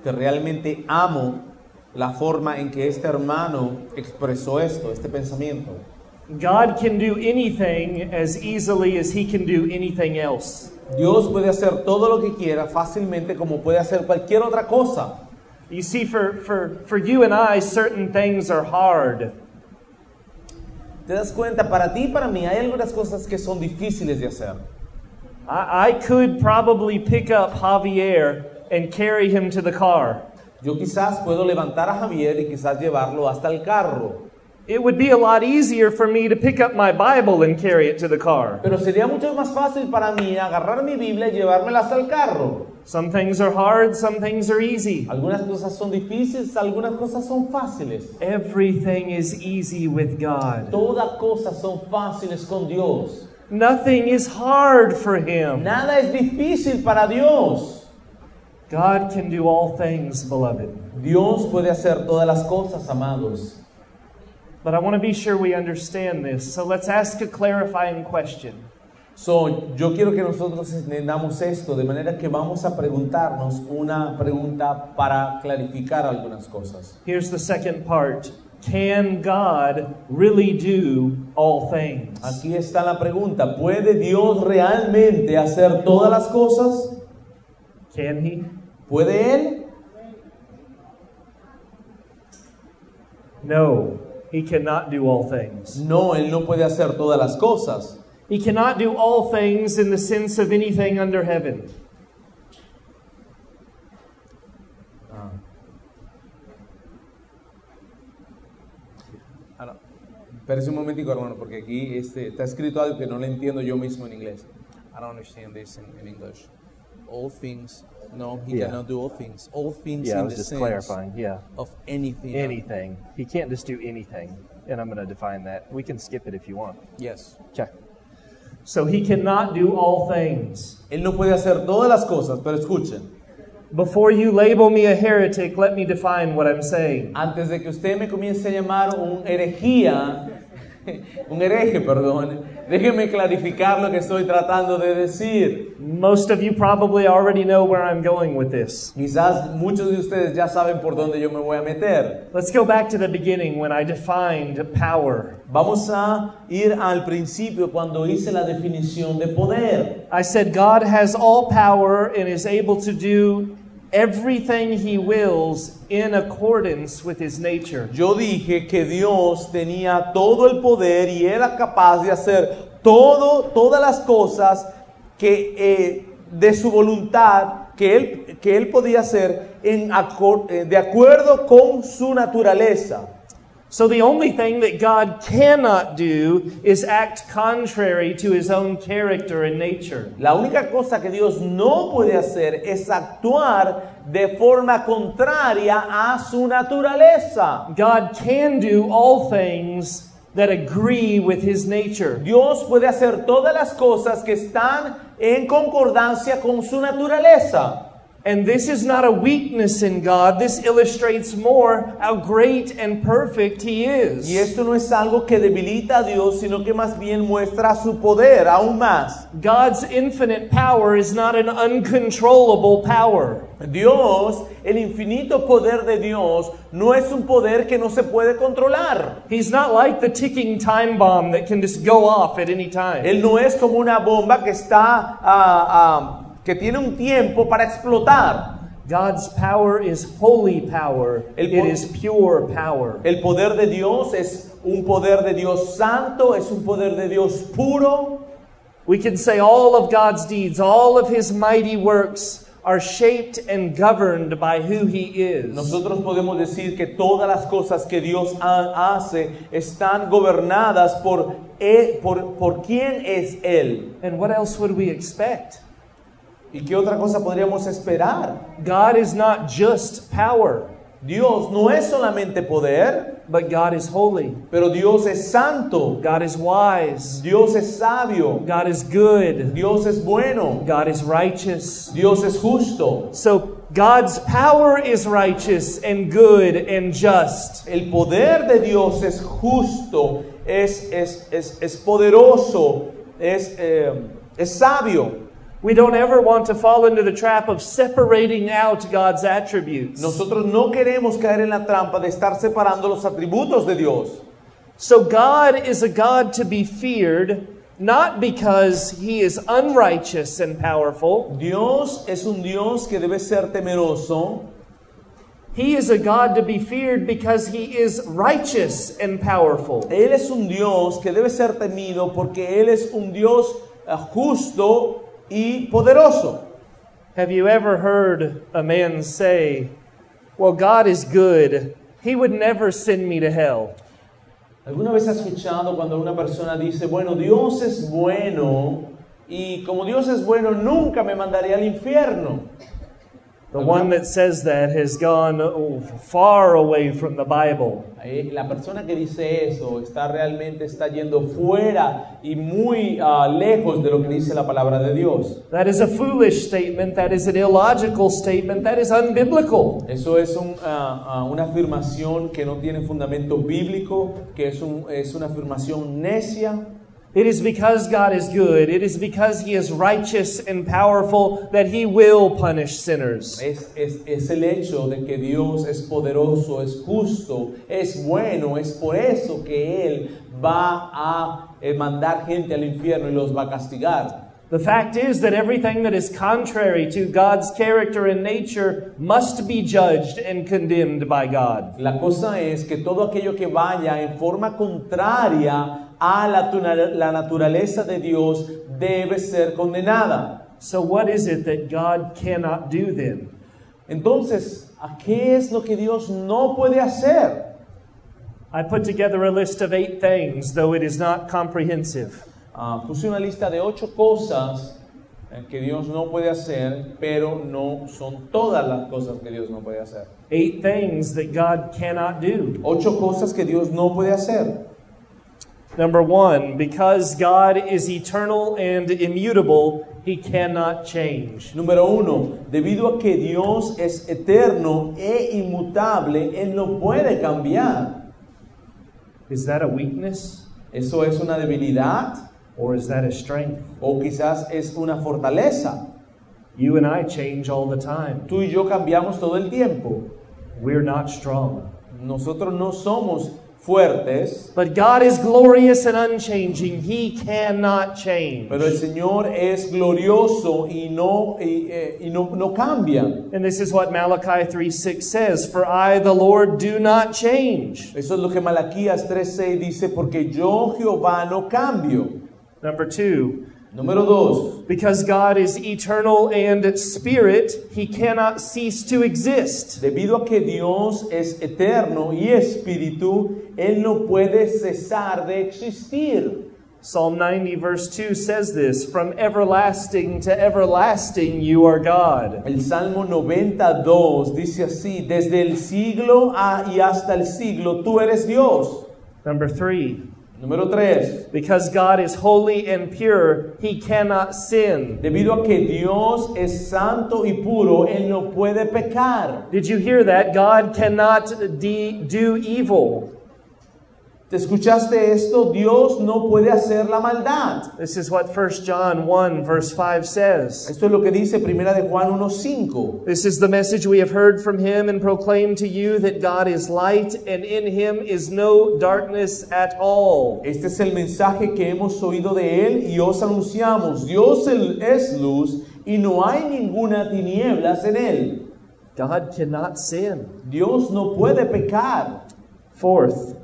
que realmente amo la forma en que este hermano expresó esto, este pensamiento. God can do anything as easily as he can do anything else. Dios puede hacer todo lo que quiera fácilmente como puede hacer cualquier otra cosa. You see, for, for, for you and I, certain things are hard. ¿Te das cuenta? Para ti y para mí hay algunas cosas que son difíciles de hacer. I, I could probably pick up Javier and carry him to the car. Yo quizás puedo levantar a Javier y quizás llevarlo hasta el carro. It would be a lot easier for me to pick up my Bible and carry it to the car. Pero sería mucho más fácil para mí agarrar mi Biblia y llevármela hasta el carro. Some things are hard, some things are easy. Algunas cosas son difíciles, algunas cosas son fáciles. Everything is easy with God. Todas cosas son fáciles con Dios. Nothing is hard for Him. Nada es difícil para Dios. God can do all things, beloved. Dios puede hacer todas las cosas, amados. But I want to be sure we understand this. So let's ask a clarifying question. So, yo quiero que nosotros entendamos esto, de manera que vamos a preguntarnos una pregunta para clarificar algunas cosas. Here's the second part Can God really do all things? Aquí está la pregunta, ¿puede Dios realmente hacer todas las cosas? Can He? ¿Puede Él? No, He cannot do all things. No, Él no puede hacer todas las cosas. He cannot do all things in the sense of anything under heaven. Ah. Ahora, espérese un momentico, hermano, porque aquí este, está escrito algo que no le entiendo yo mismo en inglés. I don't understand this in, in English. All things, no, he Yeah. cannot do all things. All things Yeah, I was the just clarifying. Yeah. of anything. Anything. He can't just do anything. And I'm going to define that. We can skip it if you want. Yes. Okay. So He cannot do all things. Él no puede hacer todas las cosas, pero escuchen. Before you label me a heretic, let me define what I'm saying. Antes de que usted me comience a llamar un herejía, un hereje, perdón, déjeme clarificar lo que estoy tratando de decir. Most of you probably already know where I'm going with this. Quizás muchos de ustedes ya saben por dónde yo me voy a meter. Let's go back to the beginning when I defined power. Vamos a ir al principio cuando hice la definición de poder. I said God has all power and is able to do everything he wills in accordance with his nature. Yo dije que Dios tenía todo el poder y era capaz de hacer todo, todas las cosas que eh, de su voluntad que él, que él podía hacer en eh, de acuerdo con su naturaleza. So the only thing that God cannot do is act contrary to his own character and nature. La única cosa que Dios no puede hacer es actuar de forma contraria a su naturaleza. God can do all things that agree with his nature. Dios puede hacer todas las cosas que están en concordancia con su naturaleza. And this is not a weakness in God. This illustrates more how great and perfect he is. Y esto no es algo que debilita a Dios, sino que más bien muestra su poder aún más. God's infinite power is not an uncontrollable power. Dios, el infinito poder de Dios, no es un poder que no se puede controlar. He's not like the ticking time bomb that can just go off at any time. Él no es como una bomba que está, ah, ah, que tiene un tiempo para explotar. God's power is holy power. El It is pure power. El poder de Dios es un poder de Dios santo, es un poder de Dios puro. We can say all of God's deeds, all of his mighty works are shaped and governed by who he is. Nosotros podemos decir que todas las cosas que Dios ha- hace están gobernadas por, él- por, por quién es Él. And what else would we expect? ¿Y qué otra cosa podríamos esperar? God is not just power, Dios no es solamente poder, but God is holy. pero Dios es santo, God is wise. Dios es sabio, God is good. Dios es bueno, God is righteous. Dios es justo. So God's power is righteous and good and just. El poder de Dios es justo, es, es, es, es poderoso, es, eh, es sabio. We don't ever want to fall into the trap of separating out God's attributes. Nosotros no queremos caer en la trampa de estar separando los atributos de Dios. So God is a God to be feared, not because he is unrighteous and powerful. Dios es un Dios que debe ser temeroso. He is a God to be feared because he is righteous and powerful. Él es un Dios que debe ser temido porque Él es un Dios eh, justo y poderoso. Have you ever heard a man say, Well, God is good. He would never send me to hell. ¿Alguna vez has escuchado cuando una persona dice, bueno, Dios es bueno y como Dios es bueno nunca me mandaría al infierno? The one that says that has gone oh, far away from the Bible. La persona que dice eso está realmente está yendo fuera y muy ah, lejos de lo que dice la palabra de Dios. That is a foolish statement. That is an illogical statement. That is unbiblical. Eso es un, ah, ah, una afirmación que no tiene fundamento bíblico, que es, un- es una afirmación necia. It is because God is good, it is because He is righteous and powerful that He will punish sinners. Es, es- es el hecho de que Dios es poderoso, es justo, es bueno, es por eso que Él va a eh, mandar gente al infierno y los va a castigar. The fact is that everything that is contrary to God's character and nature must be judged and condemned by God. La cosa es que todo aquello que vaya en forma contraria a la, la naturaleza de Dios debe ser condenada. So, what is it that God cannot do then? Entonces, ¿a qué es lo que Dios no puede hacer? I put together a list of eight things, though it is not comprehensive. Ah, puse una lista de ocho cosas eh, que Dios no puede hacer, pero no son todas las cosas que Dios no puede hacer. Eight things that God cannot do. Ocho cosas que Dios no puede hacer. Number one, because God is eternal and immutable, he cannot change. Número uno, debido a que Dios es eterno e inmutable, Él no puede cambiar. Is that a weakness ¿Eso es una debilidad or is that a strength? o quizás es una fortaleza? You and I change all the time. Tú y yo cambiamos todo el tiempo. We're not strong. Nosotros no somos fuertes, But God is glorious and unchanging. He cannot change. pero el Señor es glorioso y no, y, eh, y no, no cambia. And this is what Malachi 3 6 says For I, the Lord, do not change. Eso es lo que Malaquías 3:6 dice, porque yo Jehová no cambio. Number two, Número dos, because God is eternal and spirit, he cannot cease to exist. debido a que Dios es eterno y espíritu, Él no puede cesar de existir. Psalm 90, verse 2 says this From everlasting to everlasting, you are God. El Salmo 92 dice así, desde el siglo a- y hasta el siglo tú eres Dios. Number three, Número 3. because God is holy and pure, he cannot sin. Debido a que Dios es santo y puro, Él no puede pecar. Did you hear that? God cannot de- do evil. ¿Te escuchaste esto? Dios no puede hacer la maldad. This is what 1 John 1, verse 5 says. Esto es lo que dice Primera de Juan 1.5. This is the message we have heard from him and proclaimed to you that God is light and in him is no darkness at all. Este es el mensaje que hemos oído de Él y os anunciamos. Dios es luz y no hay ninguna tinieblas en Él. God cannot sin. Dios no puede pecar. Fourth,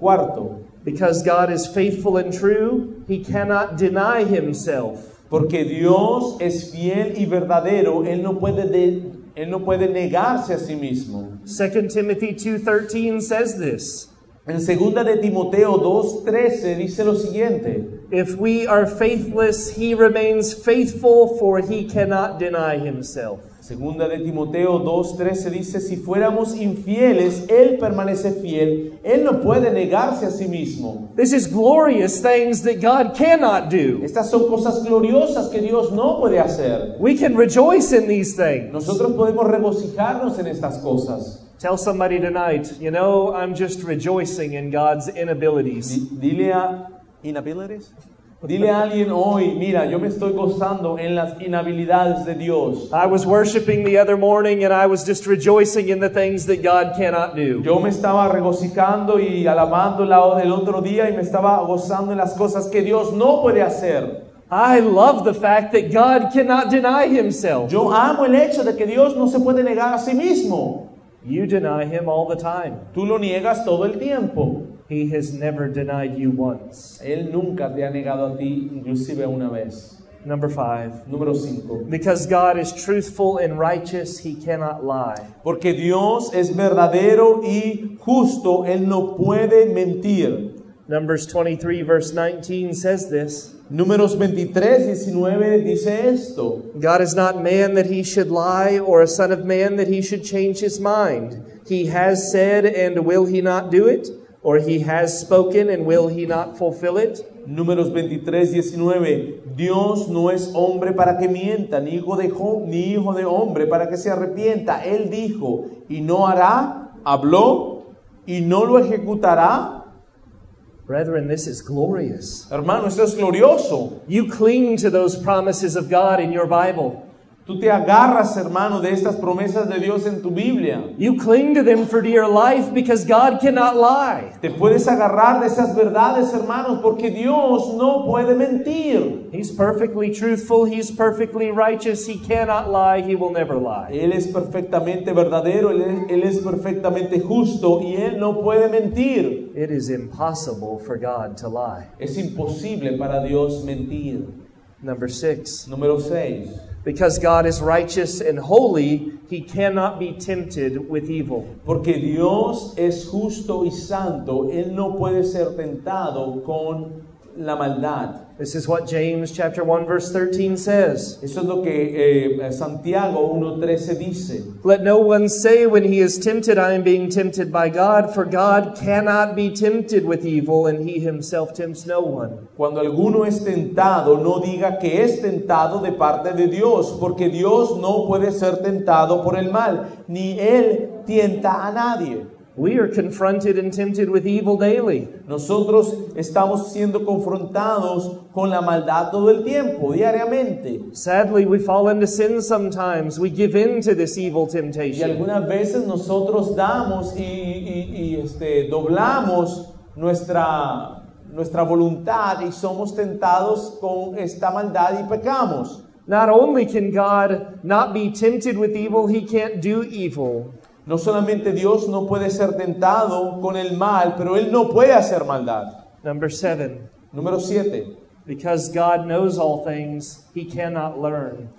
Cuarto, because God is faithful and true, he cannot deny himself. porque Dios es fiel y verdadero, Él no puede, de- él no puede negarse a sí mismo. 2 Timothy 2:13 says this. En segunda de Timoteo 2.13 dice lo siguiente. If we are faithless, he remains faithful for he cannot deny himself. Segunda de Timoteo 2.13 dice, si fuéramos infieles, Él permanece fiel, Él no puede negarse a sí mismo. This is glorious things that God cannot do. Estas son cosas gloriosas que Dios no puede hacer. We can rejoice in these things. Nosotros podemos regocijarnos en estas cosas. Tell somebody tonight, you know, I'm just rejoicing in God's inabilities. Di- Dile a inabilities. Dile a alguien hoy, mira, yo me estoy gozando en las inhabilidades de Dios. I was worshiping the other morning and I was just rejoicing in the things that God cannot do. Yo me estaba regocijando y alabando la- el otro día y me estaba gozando en las cosas que Dios no puede hacer. I love the fact that God cannot deny himself. Yo amo el hecho de que Dios no se puede negar a sí mismo. You deny him all the time. Tú lo niegas todo el tiempo. He has never denied you once. Él nunca te ha negado a ti, inclusive una vez. Number five. Número 5. Because God is truthful and righteous, he cannot lie. Porque Dios es verdadero y justo, Él no puede mentir. Numbers 23, verse 19 says this Números 23, 19 dice esto. God is not man that he should lie, or a son of man that he should change his mind. He has said, and will he not do it? Or he has spoken, and will he not fulfill it? Números 23, 19. Dios no es hombre para que mienta, ni hijo, de ni hijo de hombre para que se arrepienta. Él dijo, y no hará, habló, y no lo ejecutará. Brethren, this is glorious. Hermano, esto es glorioso. You cling to those promises of God in your Bible. Tú te agarras, hermano, de estas promesas de Dios en tu Biblia. You cling to them for dear life because God cannot lie. Te puedes agarrar de esas verdades, hermanos, porque Dios no puede mentir. He's perfectly truthful. He's perfectly righteous. He cannot lie. He will never lie. Él es perfectamente verdadero, él es, Él es perfectamente justo y Él no puede mentir. It is impossible for God to lie. Es imposible para Dios mentir. Number six. Número 6. Because God is righteous and holy, he cannot be tempted with evil. Porque Dios es justo y santo, Él no puede ser tentado con la maldad. This is what James chapter 1 verse 13 says. Eso es lo que eh, Santiago 1.13 dice. Let no one say when he is tempted, I am being tempted by God, for God cannot be tempted with evil, and he himself tempts no one. Cuando alguno es tentado, no diga que es tentado de parte de Dios, porque Dios no puede ser tentado por el mal, ni Él tienta a nadie. We are confronted and tempted with evil daily. Nosotros estamos siendo confrontados con la maldad todo el tiempo, diariamente. Sadly, we fall into sin sometimes. We give in to this evil Y temptation. algunas veces nosotros damos y, y- y, este, doblamos nuestra, nuestra voluntad y somos tentados con esta maldad y pecamos. Not only can God not be tempted with evil, he can't do evil. No solamente Dios no puede ser tentado con el mal, pero Él no puede hacer maldad. Number seven, Número 7. because God knows all things, he cannot learn.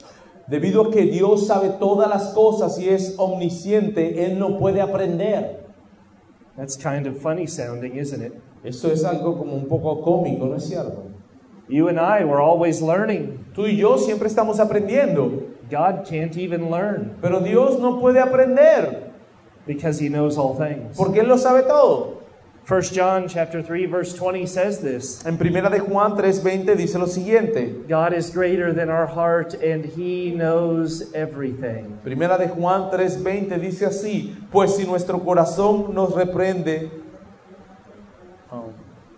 Debido a que Dios sabe todas las cosas y es omnisciente, Él no puede aprender. That's kind of funny sounding, isn't it? Eso es algo como un poco cómico, ¿no es cierto? You and I, we're always learning. Tú y yo siempre estamos aprendiendo, God can't even learn pero Dios no puede aprender because he knows all things. porque Él lo sabe todo. 1 John chapter 3 verse 20 says this. En primera de Juan 3:20 dice lo siguiente. God is greater than our heart and he knows everything. Primera de Juan 3:20 dice así, pues si nuestro corazón nos reprende,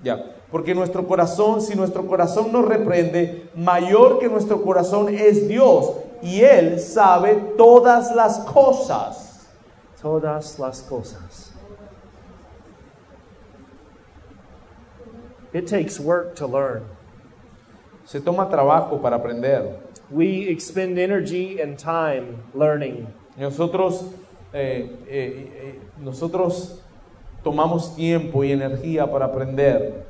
ya, porque nuestro corazón, si nuestro corazón nos reprende, mayor que nuestro corazón es Dios y Él sabe todas las cosas. Todas las cosas. It takes work to learn. Se toma trabajo para aprender. We expend energy and time learning. Nosotros, eh, eh, eh, nosotros tomamos tiempo y energía para aprender.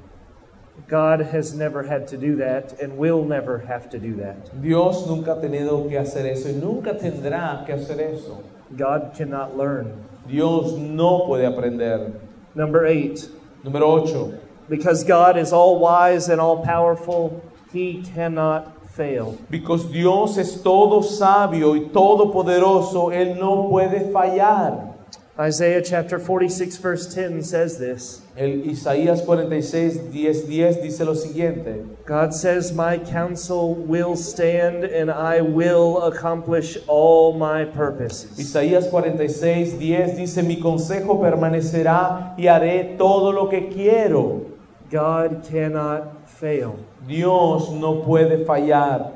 God has never had to do that and will never have to do that. Dios nunca ha tenido que hacer eso y nunca tendrá que hacer eso. God cannot learn. Dios no puede aprender. Number eight, Número 8. because God is all wise and all powerful, he cannot fail. Because Dios es todo sabio y todo poderoso, Él no puede fallar. Isaiah chapter 46, verse 10 says this El Isaías 46, 10, 10 dice lo siguiente. God says, My counsel will stand and I will accomplish all my purposes. Isaías 46, 10 dice, mi consejo permanecerá y haré todo lo que quiero. God cannot fail. Dios no puede fallar.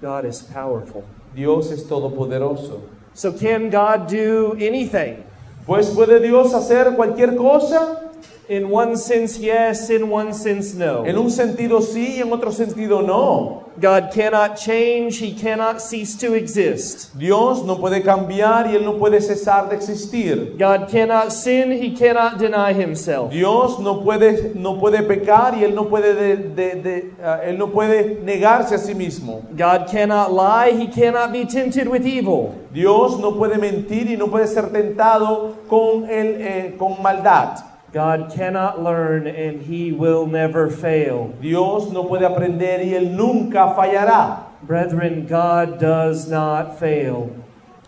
God is powerful. Dios es todopoderoso. So, can God do anything? Pues puede Dios hacer cualquier cosa. In one sense, yes. In one sense, no. En un sentido sí y en otro sentido no. God cannot change. He cannot cease to exist. Dios no puede cambiar y Él no puede cesar de existir. God cannot sin. He cannot deny himself. Dios no puede, no puede pecar y Él no puede, de- de- de- ah, él no puede negarse a sí mismo. God cannot lie. He cannot be tempted with evil. Dios no puede mentir y no puede ser tentado con, el, eh, con maldad. God cannot learn and he will never fail. Dios no puede aprender y Él nunca fallará. Brethren, God does not fail.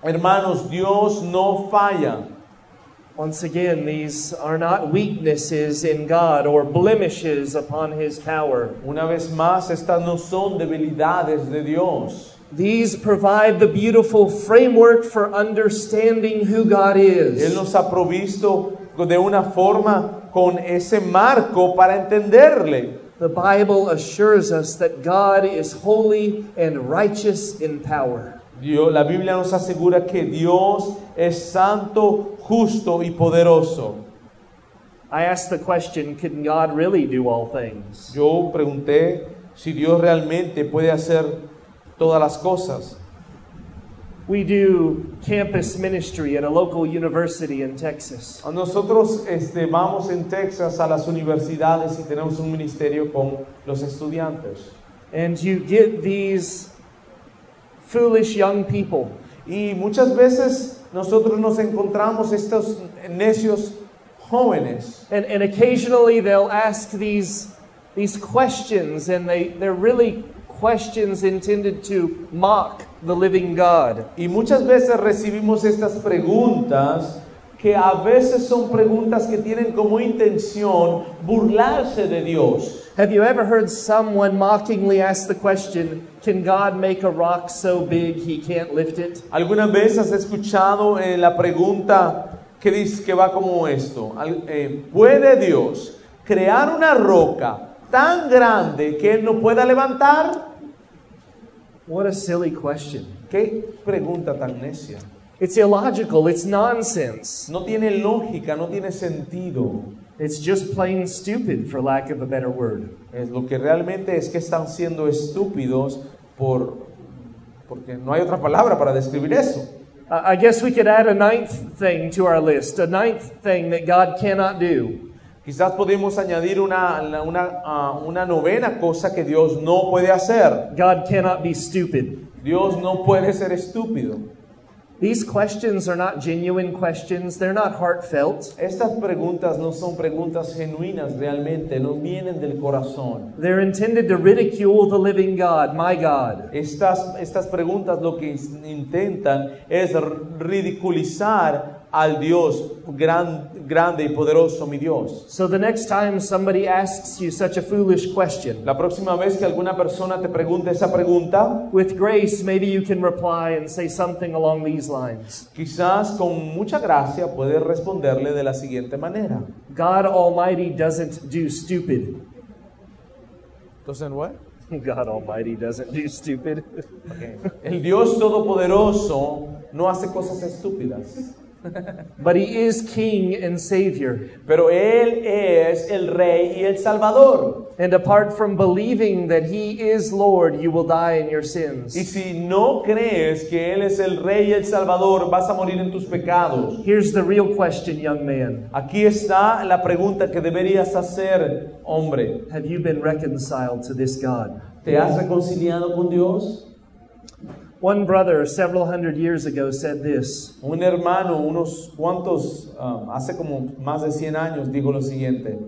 Hermanos, Dios no falla. Once again, these are not weaknesses in God or blemishes upon his power. Una vez más, estas no son debilidades de Dios. These provide the beautiful framework for understanding who God is. Él nos ha provisto de una forma con ese marco para entenderle. The Bible assures us that God is holy and righteous in power. Dios, la Biblia nos asegura que Dios es santo, justo y poderoso. I asked the question can God really do all things? Yo pregunté si Dios realmente puede hacer todas las cosas. We do campus ministry at a local university in Texas. Nosotros este, vamos en Texas a las universidades y tenemos un ministerio con los estudiantes. And you get these foolish young people Y muchas veces nosotros nos encontramos estos necios jóvenes And, and occasionally they'll ask these, these questions, and they, they're really questions intended to mock the living God. y muchas veces recibimos estas preguntas que a veces son preguntas que tienen como intención burlarse de Dios. Have you ever heard someone mockingly ask the question, Can God make a rock so big he can't lift it? ¿Alguna vez has escuchado eh, la pregunta que dice que va como esto? Eh, ¿Puede Dios crear una roca tan grande que él no pueda levantar? What a silly question. ¿Qué pregunta tan necia? It's illogical, it's nonsense. No tiene lógica, no tiene sentido. It's just plain stupid, for lack of a better word. Es lo que realmente es que están siendo estúpidos por porque no hay otra palabra para describir eso. I I guess we could add a ninth thing to our list, a ninth thing that God cannot do. Quizás podemos añadir una, una, ah, una novena cosa que Dios no puede hacer. God cannot be stupid. Dios no puede ser estúpido. These questions are not genuine questions, they're not heartfelt. Estas preguntas no son preguntas genuinas realmente, no vienen del corazón. They're intended to ridicule the living God, my God. Estas, estas preguntas lo que intentan es ridiculizar al Dios gran- grande y poderoso, mi Dios. So the next time somebody asks you such a foolish question, La próxima vez que alguna persona te pregunte esa pregunta, with grace, maybe you can reply and say something along these lines quizás con mucha gracia puedes responderle de la siguiente manera. God Almighty doesn't do stupid. Entonces, what? God Almighty doesn't do stupid. El Dios todopoderoso no hace cosas estúpidas. But He is King and Savior. Pero Él es el Rey y el Salvador. And apart from believing that He is Lord, you will die in your Y sins. si no crees que Él es el Rey y el Salvador, vas a morir en tus pecados. Here's the real question, young man Aquí está la pregunta que deberías hacer, hombre. Have you been reconciled to this God? ¿Te has reconciliado con Dios? One brother several hundred years ago said this Un hermano, unos cuantos, um, hace como más de 100 años, dijo lo siguiente.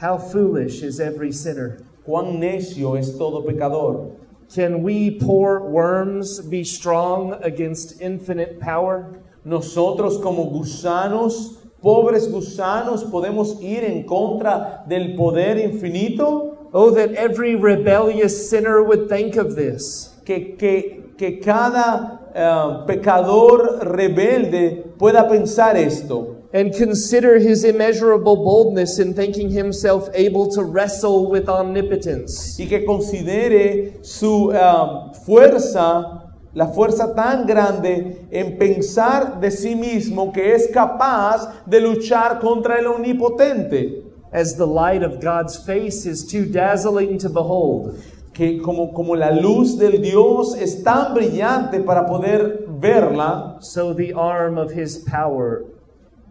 How foolish is every sinner. Cuán necio es todo pecador. Can we poor worms be strong against infinite power? Nosotros como gusanos, pobres gusanos, podemos ir en contra del poder infinito. Oh, that every rebellious sinner would think of this. Que, que, que cada eh, pecador rebelde pueda pensar esto And consider his immeasurable boldness in thinking himself able to wrestle with omnipotence. y que considere su eh, fuerza, la fuerza tan grande en pensar de sí mismo que es capaz de luchar contra el omnipotente. As the light of God's face is too dazzling to behold, que como, como la luz del Dios es tan brillante para poder verla, so the arm of his power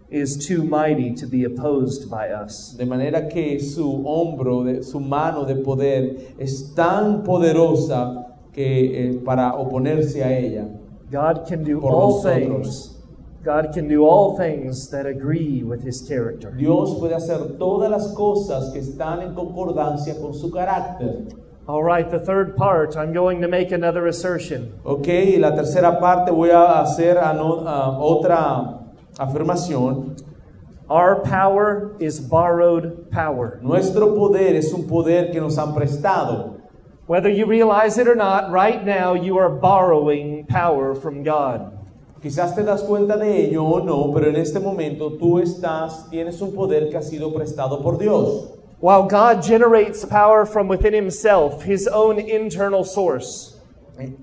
is too mighty to be opposed by us. de manera que su hombro, de, su mano de poder es tan poderosa que eh, para oponerse a ella. God can do Por all nosotros. things God can do all things that agree with his character. Dios puede hacer todas las cosas que están en concordancia con su carácter. All right, the third part, I'm going to make another assertion. Ok, y la tercera parte voy a hacer ano- ah, otra afirmación. Our power is borrowed power. Nuestro poder es un poder que nos han prestado. Whether you realize it or not, right now you are borrowing power from God. Quizás te das cuenta de ello o no, pero en este momento tú estás, tienes un poder que ha sido prestado por Dios. While God generates power from within himself, his own internal source,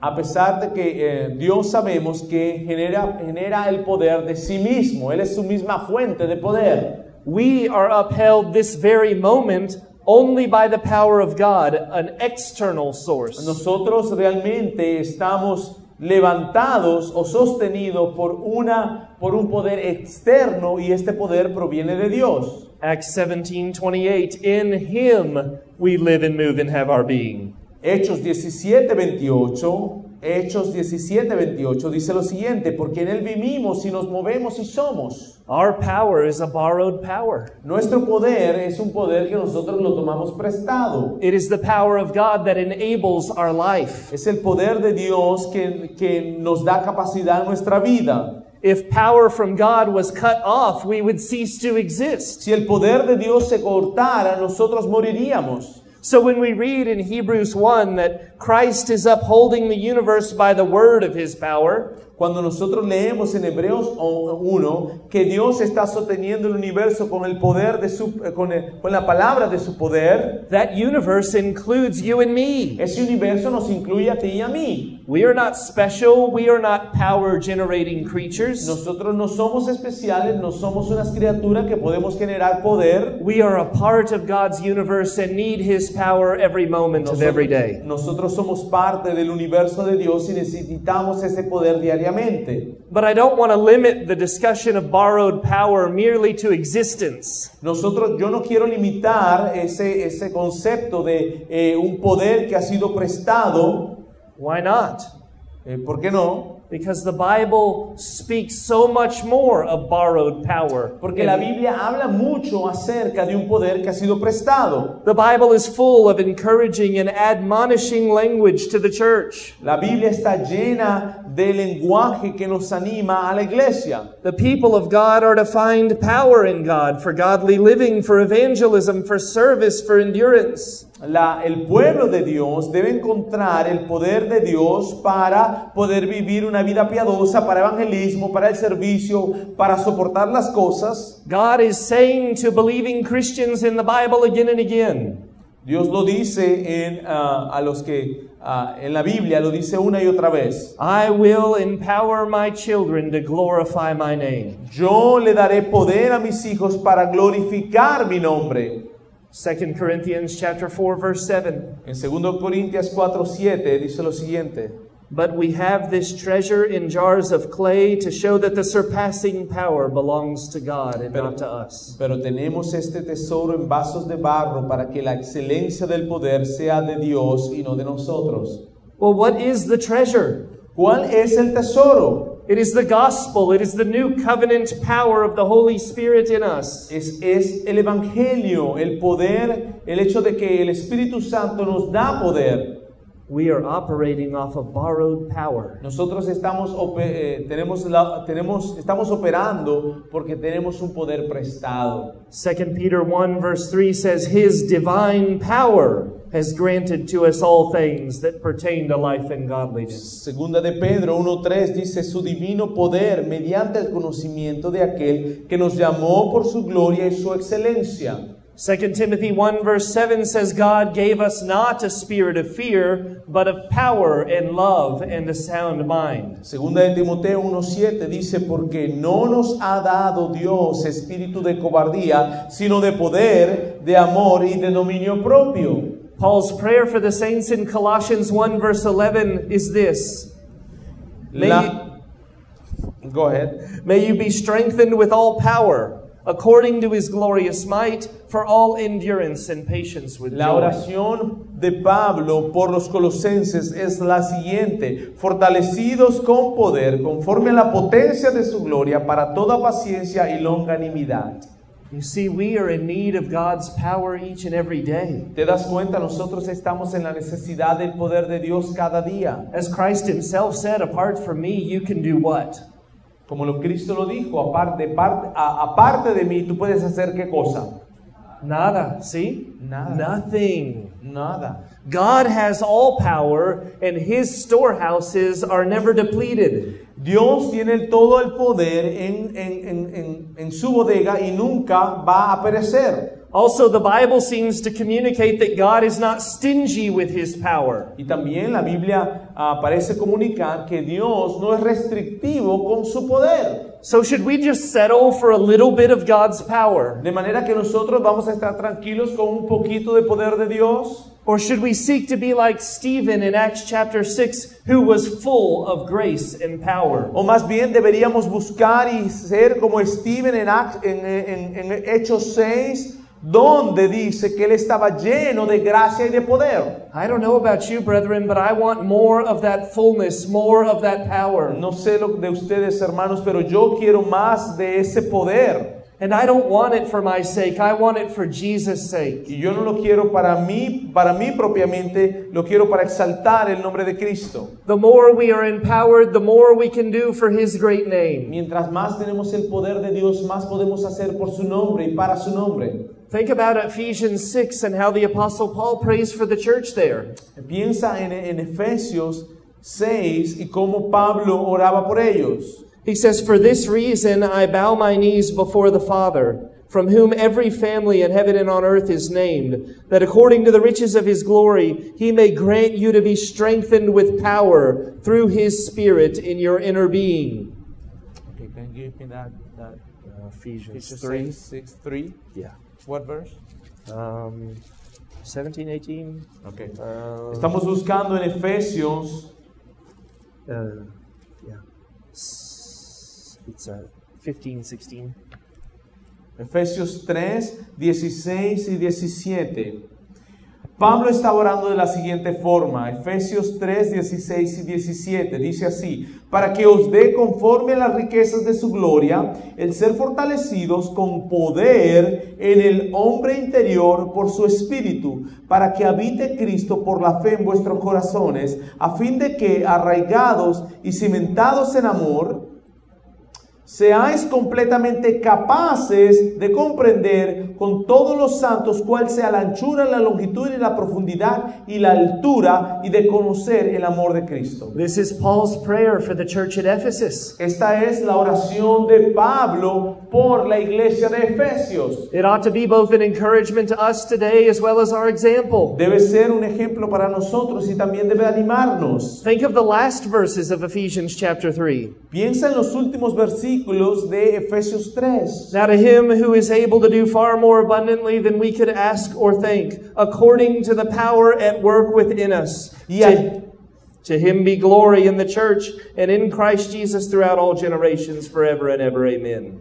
A pesar de que eh, Dios sabemos que genera, genera el poder de sí mismo, Él es su misma fuente de poder. we are upheld this very moment only by the power of God, an external source. Nosotros realmente estamos levantados o sostenidos por, una, por un poder externo y este poder proviene de Dios. Acts 17:28 In him we live and move and have our being. Hechos 17, 28, Hechos 17, 28 dice lo siguiente, porque en Él vivimos y nos movemos y somos. Our power is a borrowed power. Nuestro poder es un poder que nosotros lo tomamos prestado. It is the power of God that enables our life. Es el poder de Dios que, que nos da capacidad en nuestra vida. If power from God was cut off, we would cease to exist. Si el poder de Dios se cortara, nosotros moriríamos. So when we read in Hebrews 1 that Christ is upholding the universe by the word of his power, Cuando nosotros leemos en Hebreos 1 que Dios está sosteniendo el universo con el poder de su, eh, con, el- con la palabra de su poder, that universe includes you and me. ese universo nos incluye a ti y a mí. We are not special. We are not power generating creatures. Nosotros no somos especiales, no somos unas criaturas que podemos generar poder. We are a part of God's universe and need his power every moment of every day. Nosotros somos parte del universo de Dios y necesitamos ese poder diariamente. But I don't want to limit the discussion of borrowed power merely to existence. Nosotros, yo no quiero limitar ese, ese concepto de eh, un poder que ha sido prestado. Why not? Eh, ¿Por qué no? Because the Bible speaks so much more of borrowed power. Porque la Biblia habla mucho acerca de un poder que ha sido prestado. The Bible is full of encouraging and admonishing language to the church. La Biblia está llena de lenguaje que nos anima a la iglesia. The people of God are to find power in God for godly living, for evangelism, for service, for endurance. La- el pueblo de Dios debe encontrar el poder de Dios para poder vivir una vida piadosa, para evangelismo, para el servicio, para soportar las cosas. God is saying to believing Christians in the Bible again and again Dios lo dice en, ah, a los que ah, en la Biblia lo dice una y otra vez. I will empower my children to glorify my name. Yo le daré poder a mis hijos para glorificar mi nombre. 2 Corinthians chapter 4 verse 7. En 2 Corintios 4, 7 dice lo siguiente. But we have this treasure in jars of clay to show that the surpassing power belongs to God and not to us. Pero tenemos este tesoro en vasos de barro para que la excelencia del poder sea de Dios y no de nosotros. Well, what is the treasure? ¿Cuál es el tesoro? It is the gospel. It is the new covenant power of the Holy Spirit in us. Es, es el Evangelio, el poder, el hecho de que el Espíritu Santo nos da poder. We are operating off of borrowed power. Nosotros estamos, eh, tenemos la- tenemos, estamos operando porque tenemos un poder prestado. 2 Peter 1 verse 3 says, His divine power has granted to us all things that pertain to life and godliness. Segunda de Pedro 1.3 dice su divino poder mediante el conocimiento de aquel que nos llamó por su gloria y su excelencia. 2 Timothy 1 verse 7 says, God gave us not a spirit of fear, but of power and love and a sound mind. Segunda de Timoteo 1.7 dice porque no nos ha dado Dios espíritu de cobardía, sino de poder, de amor y de dominio propio. Paul's prayer for the saints in Colossians 1 verse 11 is this May, La- Go ahead. may you be strengthened with all power according to his glorious might, for all endurance and patience with La oración de Pablo por los colosenses es la siguiente, fortalecidos con poder conforme a la potencia de su gloria para toda paciencia y longanimidad. You see, we are in need of God's power each and every day. ¿Te das cuenta? Nosotros estamos en la necesidad del poder de Dios cada día. As Christ himself said, apart from me, you can do what? Como lo Cristo lo dijo, aparte, parte- a- aparte de mí, tú puedes hacer qué cosa? Nada, see? Nada. Nothing. Nada. God has all power, and his storehouses are never depleted. Dios tiene todo el poder en, en- en- en- en su bodega y nunca va a perecer. Also, the Bible seems to communicate that God is not stingy with his power. Y también la Biblia ah, parece comunicar que Dios no es restrictivo con su poder. So, should we just settle for a little bit of God's power? De manera que nosotros vamos a estar tranquilos con un poquito de poder de Dios. Or should we seek to be like Stephen in Acts chapter 6, who was full of grace and power? O más bien deberíamos buscar y ser como Steven en, en- en- en Hechos 6, donde dice que él estaba lleno de gracia y de poder. I don't know about you, brethren, but I want more of that fullness, more of that power. No sé lo de ustedes, hermanos, pero yo quiero más de ese poder. And I don't want it for my sake, I want it for Jesus' sake. Y yo no lo quiero para mí, para mí propiamente, lo quiero para exaltar el nombre de Cristo. The more we are empowered, the more we can do for His great name. Mientras más tenemos el poder de Dios, más podemos hacer por su nombre y para su nombre. Think about Ephesians 6 and how the Apostle Paul prays for the church there. Piensa en, en Efesios 6 y cómo Pablo oraba por ellos. He says, For this reason I bow my knees before the Father, from whom every family in heaven and on earth is named, that according to the riches of his glory he may grant you to be strengthened with power through his Spirit in your inner being. Okay, can you give me that, that uh, Ephesians Ephesians 3. 6, 6, 3? Yeah. What verse? Um, 17, 18. Okay. Uh, Estamos buscando en Efesios uh, yeah. It's uh, 15, 16. Efesios 3, 16 y 17. Pablo está orando de la siguiente forma, Efesios 3, 16 y 17, dice así, para que os dé conforme a las riquezas de su gloria, el ser fortalecidos con poder en el hombre interior por su espíritu, para que habite Cristo por la fe en vuestros corazones, a fin de que, arraigados y cimentados en amor, seáis completamente capaces de comprender con todos los santos cuál sea la anchura, la longitud y la profundidad y la altura y de conocer el amor de Cristo. This is Paul's prayer for the church at Ephesus. Esta es la oración de Pablo por la iglesia de Efesios. It ought to be both an encouragement to us today as well as our example. Debe ser un ejemplo para nosotros y también debe animarnos. Think of the last verses of Ephesians chapter 3. Piensa en los últimos versículos de Efesios 3. Now to him who is able to do far more abundantly than we could ask or think, according to the power at work within us. Y to him be glory in the church and in Christ Jesus throughout all generations, forever and ever. Amen.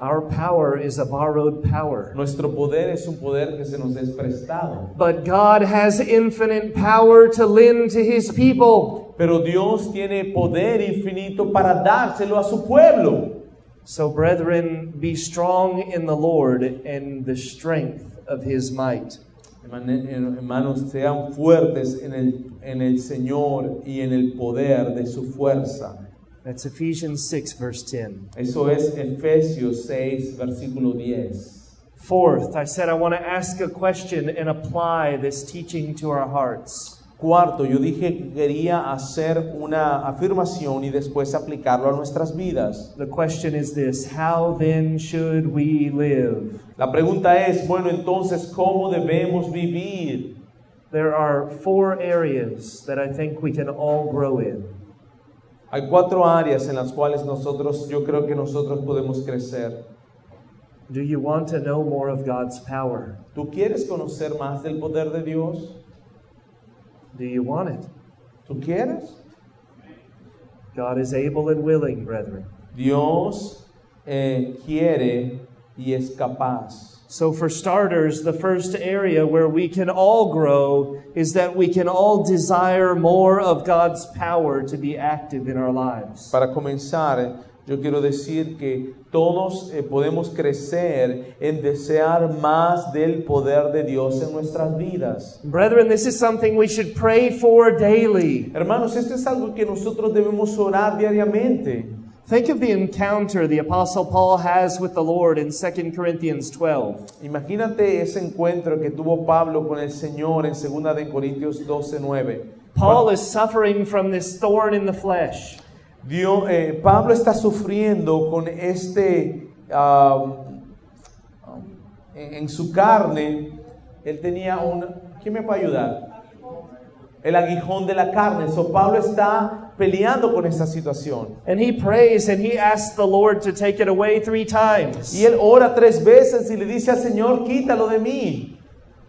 Our power is a borrowed power. Nuestro poder es un poder que se nos es prestado. But God has infinite power to lend to his people. Pero Dios tiene poder infinito para dárselo a su pueblo. So, brethren, be strong in the Lord and the strength of his might. Hermanos, sean fuertes en el, en el Señor y en el poder de su fuerza. That's Ephesians 6, verse 10. Eso es Efesios 6, versículo 10. Fourth, I said I want to ask a question and apply this teaching to our hearts. Cuarto, yo dije que quería hacer una afirmación y después aplicarlo a nuestras vidas. The question is this How then should we live? La pregunta es, bueno, entonces, ¿cómo debemos vivir? there are four areas that I think we can all grow in. Hay cuatro áreas en las cuales nosotros, yo creo que nosotros podemos crecer. Do you want to know more of God's power? ¿Tú quieres conocer más del poder de Dios? Do you want it? ¿Tú quieres? God is able and willing, brethren. Dios eh, quiere y es capaz. So, for starters, the first area where we can all grow is that we can all desire more of God's power to be active in our lives. Para comenzar, yo quiero decir que todos eh, podemos crecer en desear más del poder de Dios en nuestras vidas. Brethren, this is something we should pray for daily. Hermanos, esto es algo que nosotros debemos orar diariamente. Think of the encounter the Apostle Paul has with the Lord in 2 Corinthians 12. Imagínate ese encuentro que tuvo Pablo con el Señor en 2 de Corintios 12:9. Paul is suffering from this thorn in the flesh. Dios, eh, Pablo está sufriendo con este, en, en su carne, él tenía un, ¿quién me puede ayudar? El aguijón de la carne. So Pablo está peleando con esta situación. And he prays and he asks the Lord to take it away three times. Y él ora tres veces y le dice al Señor, quítalo de mí.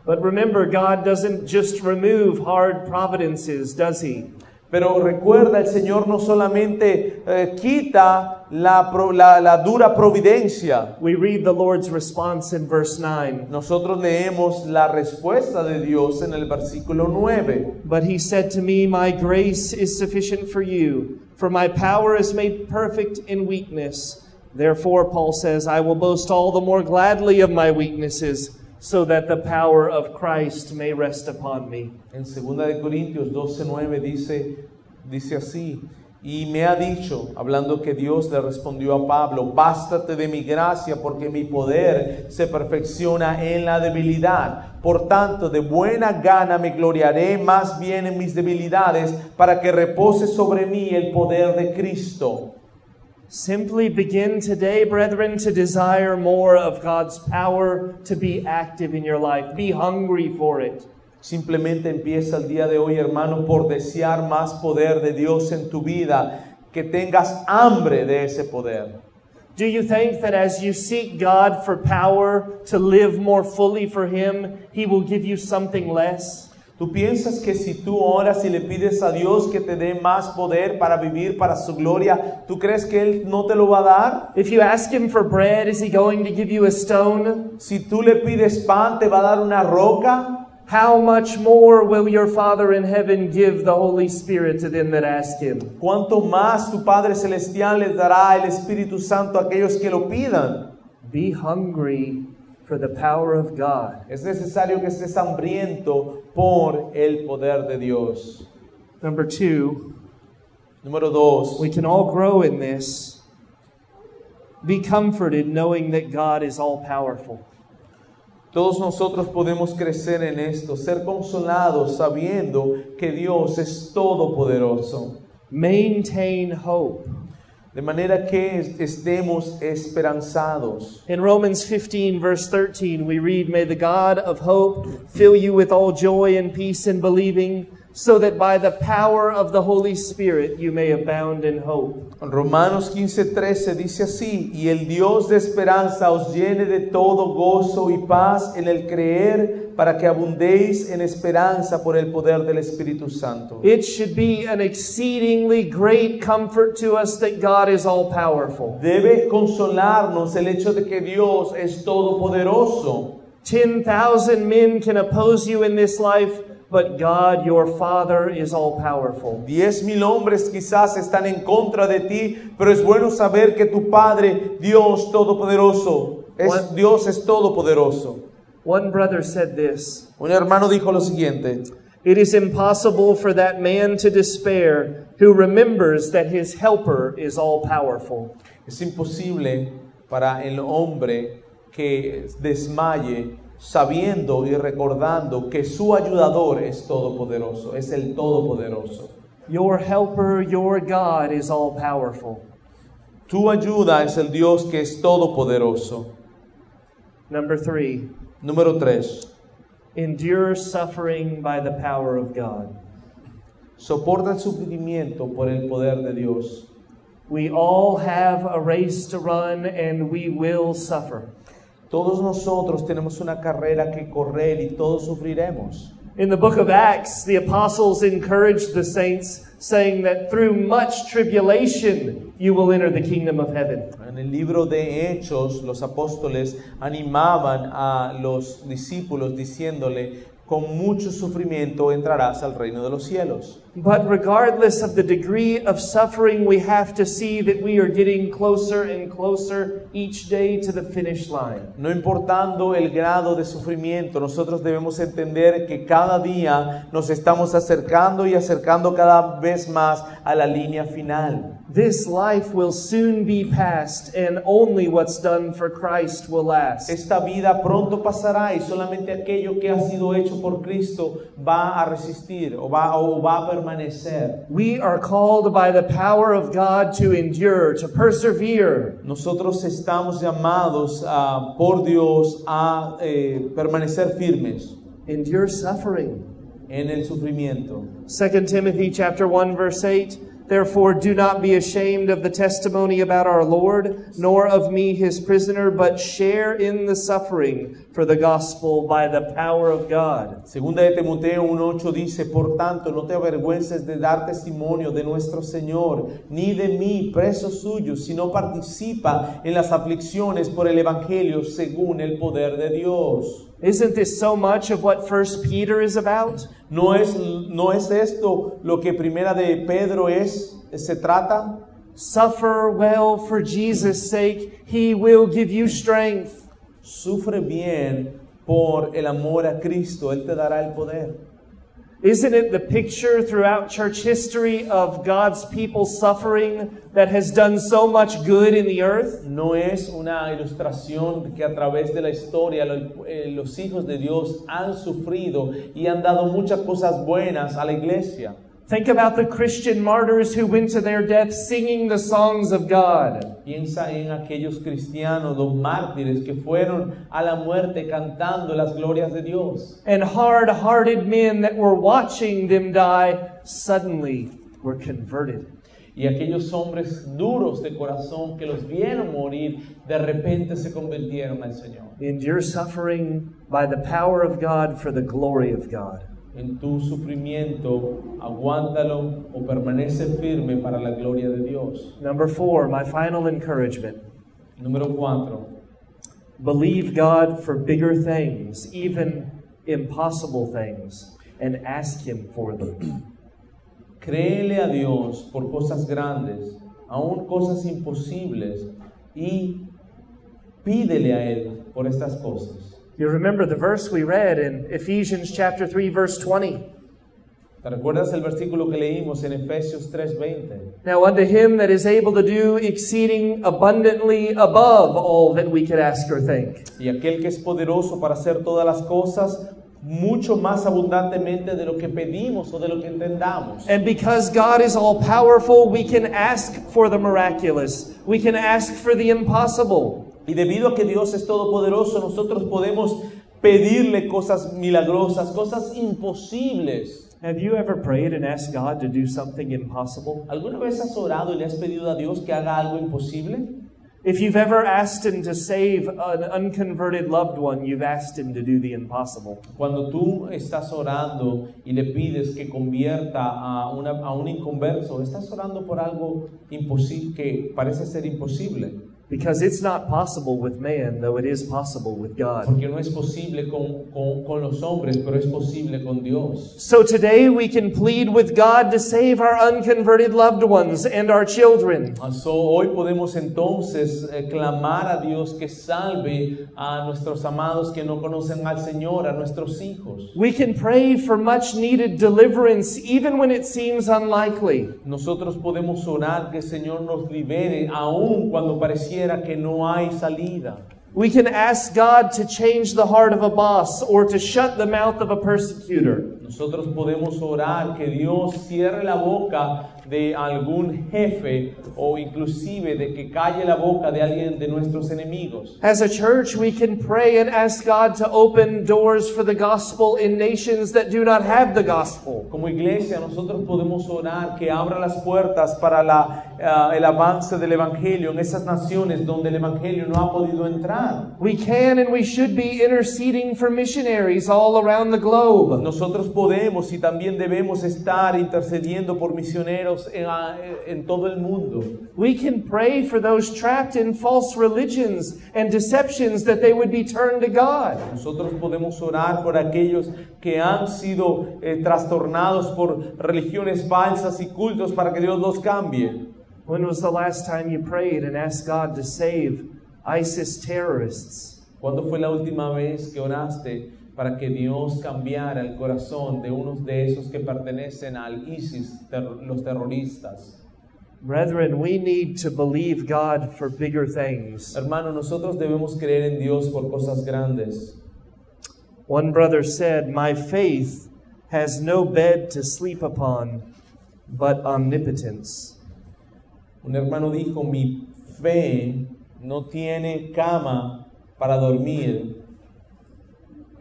But remember, God doesn't just remove hard providences, does he? Pero recuerda, el Señor no solamente eh, quita la, la- la dura providencia. We read the Lord's response in verse 9. Nosotros leemos la respuesta de Dios en el versículo 9. But he said to me, My grace is sufficient for you, for my power is made perfect in weakness. Therefore, Paul says, I will boast all the more gladly of my weaknesses, so that the power of Christ may rest upon me. En 2 de Corintios 12:9 dice, dice así, y me ha dicho, hablando que Dios le respondió a Pablo, bástate de mi gracia porque mi poder se perfecciona en la debilidad. Por tanto, de buena gana me gloriaré más bien en mis debilidades para que repose sobre mí el poder de Cristo. Simply begin today, brethren, to desire more of God's power to be active in your life. Be hungry for it. Simplemente empieza el día de hoy, hermano, por desear más poder de Dios en tu vida, que tengas hambre de ese poder. Do you think that as you seek God for power to live more fully for Him, He will give you something less? ¿Tú piensas que si tú oras y le pides a Dios que te dé más poder para vivir para su gloria, ¿tú crees que Él no te lo va a dar? If you ask Him for bread, is He going to give you a stone? Si tú le pides pan, ¿te va a dar una roca? How much more will your Father in heaven give the Holy Spirit to them that ask Him? ¿Cuánto más tu Padre Celestial les dará el Espíritu Santo a aquellos que lo pidan? Be hungry for the power of God. Es necesario que estés hambriento por el poder de Dios. Number two, Número dos. we can all grow in this. Be comforted knowing that God is all powerful. Todos nosotros podemos crecer en esto, ser consolados sabiendo que Dios es todopoderoso. Maintain hope. De manera que est- estemos esperanzados. In Romans 15, verse 13, we read, May the God of hope fill you with all joy and peace in believing, so that by the power of the Holy Spirit you may abound in hope. Romanos 15:13 dice así, y el Dios de esperanza os llene de todo gozo y paz en el creer, para que abundéis en esperanza por el poder del Espíritu Santo. It should be an exceedingly great comfort to us that God is all powerful. Debe consolarnos el hecho de que Dios es todopoderoso. 10,000 men can oppose you in this life, but God, your Father, is all powerful. Diez mil hombres quizás están en contra de ti, pero es bueno saber que tu Padre, Dios Todopoderoso, es, What? Dios es todopoderoso. One brother said this Un hermano dijo lo siguiente, It is impossible for that man to despair who remembers that his helper is all powerful. es imposible para el hombre que desmaye sabiendo y recordando que su ayudador es todopoderoso, es el todopoderoso. Your helper, your God, is all powerful. Tu ayuda es el Dios que es todopoderoso. Number three, Número 3. Endure suffering by the power of God. Soporta el sufrimiento por el poder de Dios. We all have a race to run and we will suffer. Todos nosotros tenemos una carrera que correr y todos sufriremos. In the book of Acts, the apostles encouraged the saints, saying that through much tribulation you will enter the kingdom of heaven. En el libro de Hechos, los apóstoles animaban a los discípulos diciéndole, con mucho sufrimiento entrarás al reino de los cielos. But regardless of the degree of suffering, we have to see that we are getting closer and closer each day to the finish line. No importando el grado de sufrimiento, nosotros debemos entender que cada día nos estamos acercando y acercando cada vez más a la línea final. This life will soon be past, and only what's done for Christ will last. Esta vida pronto pasará y solamente aquello que ha sido hecho por Cristo va a resistir o va, o va a permanecer. We are called by the power of God to endure, to persevere. Nosotros estamos llamados ah, por Dios a eh, permanecer firmes Endure suffering. en el sufrimiento. 2 Timothy chapter 1 verse 8 Therefore do not be ashamed of the testimony about our Lord nor of me his prisoner but share in the suffering for the gospel by the power of God. Segunda de Timoteo 1.8 dice, por tanto, no te avergüences de dar testimonio de nuestro Señor, ni de mí, preso suyo, sino participa en las aflicciones por el Evangelio según el poder de Dios. Isn't this so much of what first Peter is about? ¿No es, no es esto lo que primera de Pedro es, se trata? Suffer well for Jesus' sake, he will give you strength. Sufre bien por el amor a Cristo, Él te dará el poder. Isn't it the picture throughout church history of God's people suffering that has done so much good in the earth? No es una ilustración que a través de la historia eh, los hijos de Dios han sufrido y han dado muchas cosas buenas a la iglesia. Think about the Christian martyrs who went to their death singing the songs of God. Piensa en aquellos cristianos, los mártires que fueron a la muerte cantando las glorias de Dios. And hard hearted men that were watching them die suddenly were converted. Y aquellos hombres duros de corazón que los vieron morir, de repente se convirtieron al Señor. Endure suffering by the power of God for the glory of God. En tu sufrimiento, aguántalo o permanece firme para la gloria de Dios. Number four, my final encouragement Número cuatro. believe God for bigger things, even impossible things, and ask Him for them. Créele a Dios por cosas grandes, aún cosas imposibles, y pídele a Él por estas cosas. You remember the verse we read in Ephesians chapter 3 verse 20. ¿Te recuerdas el versículo que leímos en Efesios 3:20? Now unto him that is able to do exceeding abundantly above all that we could ask or think. Y aquel que es poderoso para hacer todas las cosas mucho más abundantemente de lo que pedimos o de lo que entendamos. And because God is all powerful, we can ask for the miraculous. We can ask for the impossible. Y debido a que Dios es todopoderoso, nosotros podemos pedirle cosas milagrosas, cosas imposibles. Have you ever prayed and asked God to do something impossible? ¿Alguna vez has orado y le has pedido a Dios que haga algo imposible? If you've ever asked him to save an unconverted loved one, you've asked him to do the impossible. Cuando tú estás orando y le pides que convierta a, una- a un inconverso, estás orando por algo imposible que parece ser imposible, Because it's not possible with man, though it is possible with God. porque no es posible con, con- con los hombres, pero es posible con Dios. So today we can plead with God to save our unconverted loved ones and our children. Ah, so, hoy podemos entonces eh, clamar a Dios que salve a nuestros amados que no conocen al Señor, a nuestros hijos. We can pray for much needed deliverance even when it seems unlikely. Nosotros podemos orar que el Señor nos libere aun cuando pareciera que no hay salida. We can ask God to change the heart of a boss or to shut the mouth of a persecutor. Nosotros podemos orar que Dios cierre la boca de algún jefe o inclusive de que calle la boca de alguien de nuestros enemigos. As a church, we can pray and ask God to open doors for the gospel in nations that do not have the gospel. Como iglesia nosotros podemos orar que abra las puertas para la, ah, el avance del Evangelio en esas naciones donde el Evangelio no ha podido entrar. We can and we should be interceding for missionaries all around the globe. Nosotros podemos y también debemos estar intercediendo por misioneros en, ah, en todo el mundo. We can pray for those trapped in false religions and deceptions that they would be turned to God. Nosotros podemos orar por aquellos que han sido eh, trastornados por religiones falsas y cultos para que Dios los cambie. When was the last time you prayed and asked God to save ISIS terrorists? ¿Cuándo fue la última vez que oraste para que Dios cambiara el corazón de unos de esos que pertenecen al ISIS, ter- los terroristas? Brethren, we need to believe God for bigger things. Hermano, nosotros debemos creer en Dios por cosas grandes. One brother said, My faith has no bed to sleep upon, but omnipotence. Un hermano dijo, mi fe no tiene cama para dormir,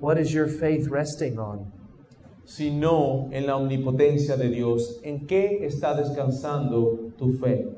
What is your faith resting on? sino en la omnipotencia de Dios. ¿En qué está descansando tu fe?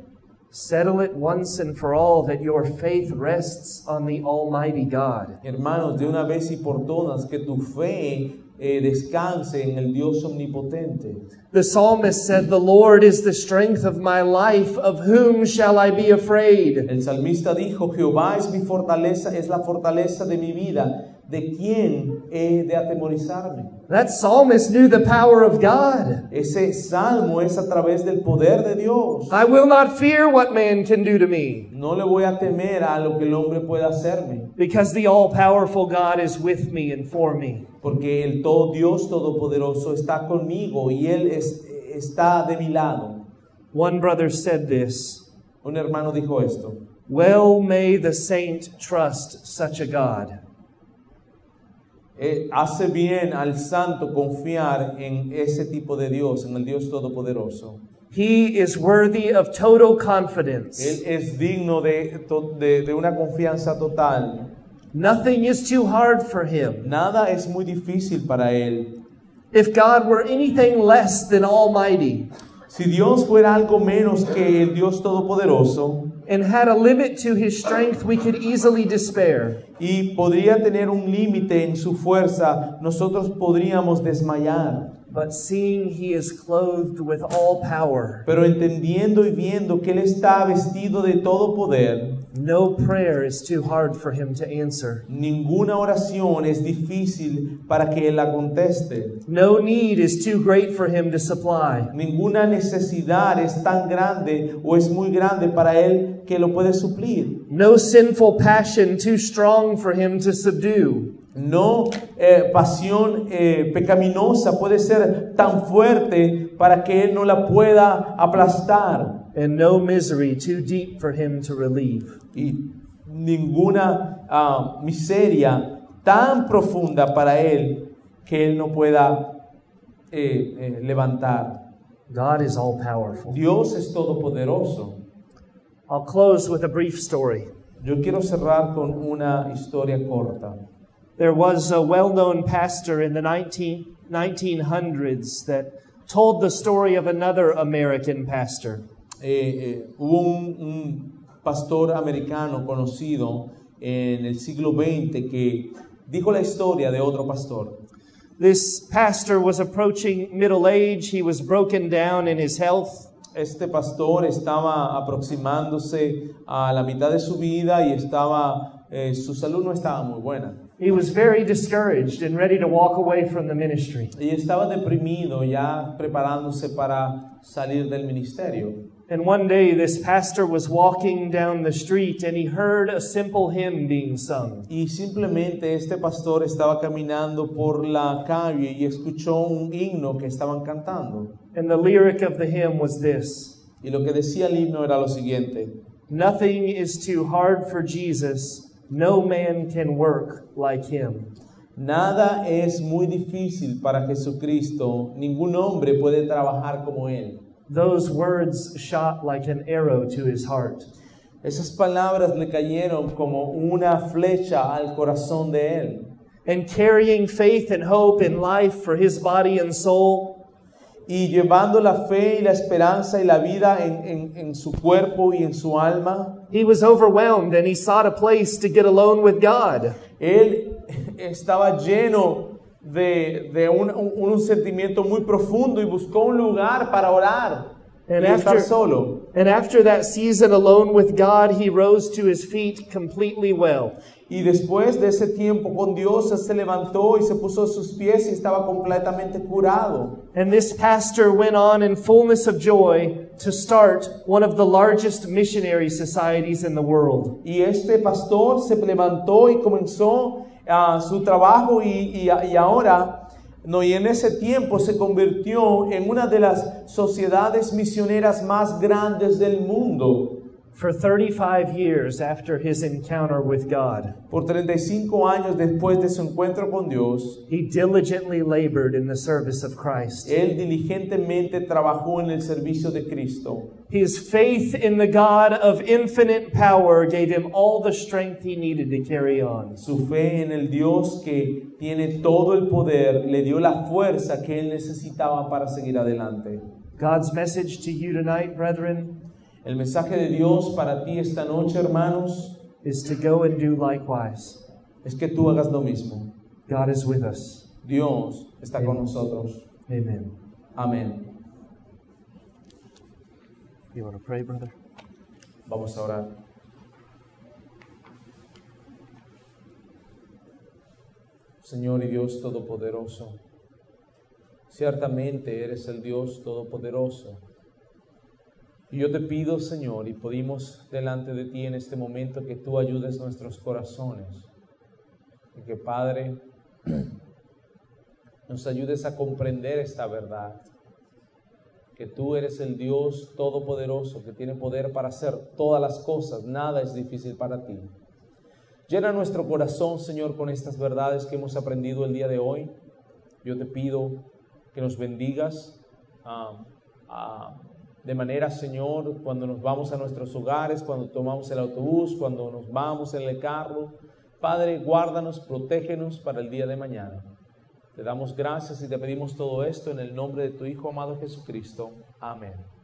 Settle it once and for all that your faith rests on the Almighty God. Hermanos, de una vez y por todas, que tu fe eh, descanse en el Dios omnipotente. The psalmist said, The Lord is the strength of my life. Of whom shall I be afraid? El salmista dijo, Jehová es mi fortaleza, es la fortaleza de mi vida. ¿De quién he de atemorizarme? That psalmist knew the power of God. Ese salmo es a través del poder de Dios. I will not fear what man can do to me, No le voy a temer a lo que el hombre pueda hacerme, because the all powerful God is with me and for me. porque el todo Dios todopoderoso está conmigo y él es- está de mi lado. One brother said this Un hermano dijo esto. Well may the saint trust such a God. Eh, hace bien al santo confiar en ese tipo de Dios, en el Dios todopoderoso. He is worthy of total confidence. Él es digno de, de- de una confianza total. Nothing is too hard for him. Nada es muy difícil para él. If God were anything less than almighty Si Dios fuera algo menos que el Dios todopoderoso and had a limit to his strength, we could easily despair. y podría tener un límite en su fuerza, nosotros podríamos desmayar. But seeing he is clothed with all power, Pero entendiendo y viendo que Él está vestido de todo poder, no prayer is too hard for him to answer. ninguna oración es difícil para que Él la conteste. No need is too great for him to supply. Ninguna necesidad es tan grande o es muy grande para Él que lo puede suplir. No sinful passion too strong for him to subdue. No eh, pasión eh, pecaminosa puede ser tan fuerte para que Él no la pueda aplastar. And no misery too deep for him to relieve. Y ninguna ah, miseria tan profunda para Él que Él no pueda eh, eh, levantar. God is all powerful. Dios es todopoderoso. I'll close with a brief story. Yo quiero cerrar con una historia corta. There was a well known pastor in the 19, 1900s that told the story of another American pastor. Eh, eh, hubo un, un pastor americano conocido en el siglo XX que dijo la historia de otro pastor. This pastor was approaching middle age, he was broken down in his health. Este pastor estaba aproximándose a la mitad de su vida y estaba, eh, su salud no estaba muy buena. He was very discouraged and ready to walk away from the ministry. Y estaba deprimido, ya preparándose para salir del ministerio. And one day, this pastor was walking down the street and he heard a simple hymn being sung. Y simplemente este pastor estaba caminando por la calle y escuchó un himno que estaban cantando. And the lyric of the hymn was this Y lo que decía el himno era lo siguiente. Nothing is too hard for Jesus, no man can work like him. Nada es muy difícil para Jesucristo, ningún hombre puede trabajar como Él. Those words shot like an arrow to his heart. Esas palabras le cayeron como una flecha al corazón de él. And carrying faith and hope in life for his body and soul, Y llevando la fe y la esperanza y la vida en, en- en su cuerpo y en su alma, he was overwhelmed and he sought a place to get alone with God. él estaba lleno de, de un, un- un sentimiento muy profundo y buscó un lugar para orar And y estar after- solo. And after that season alone with God, he rose to his feet completely well. Y después de ese tiempo con Dios, él se levantó y se puso a sus pies y estaba completamente curado. And this pastor went on in fullness of joy to start one of the largest missionary societies in the world. Y este pastor se levantó y comenzó ah, su trabajo y, y- y ahora, no, y en ese tiempo se convirtió en una de las sociedades misioneras más grandes del mundo. For 35 years after his encounter with God, Por 35 años después de su encuentro con Dios, he diligently labored in the service of Christ. él diligentemente trabajó en el servicio de Cristo. His faith in the God of infinite power gave him all the strength he needed to carry on. Su fe en el Dios que tiene todo el poder le dio la fuerza que él necesitaba para seguir adelante. God's message to you tonight, brethren, El mensaje de Dios para ti esta noche, hermanos, is to go and do likewise. es que tú hagas lo mismo. God is with us. Dios está con nosotros. Amen. Amén. You want to pray, brother? Vamos a orar. Señor y Dios Todopoderoso, ciertamente eres el Dios Todopoderoso. Y yo te pido, Señor, y pedimos delante de ti en este momento que tú ayudes nuestros corazones. Y que, Padre, nos ayudes a comprender esta verdad. Que tú eres el Dios Todopoderoso, que tiene poder para hacer todas las cosas. Nada es difícil para ti. Llena nuestro corazón, Señor, con estas verdades que hemos aprendido el día de hoy. Yo te pido que nos bendigas ah, de manera, Señor, cuando nos vamos a nuestros hogares, cuando tomamos el autobús, cuando nos vamos en el carro. Padre, guárdanos, protégenos para el día de mañana. Te damos gracias y te pedimos todo esto en el nombre de tu Hijo amado Jesucristo. Amén.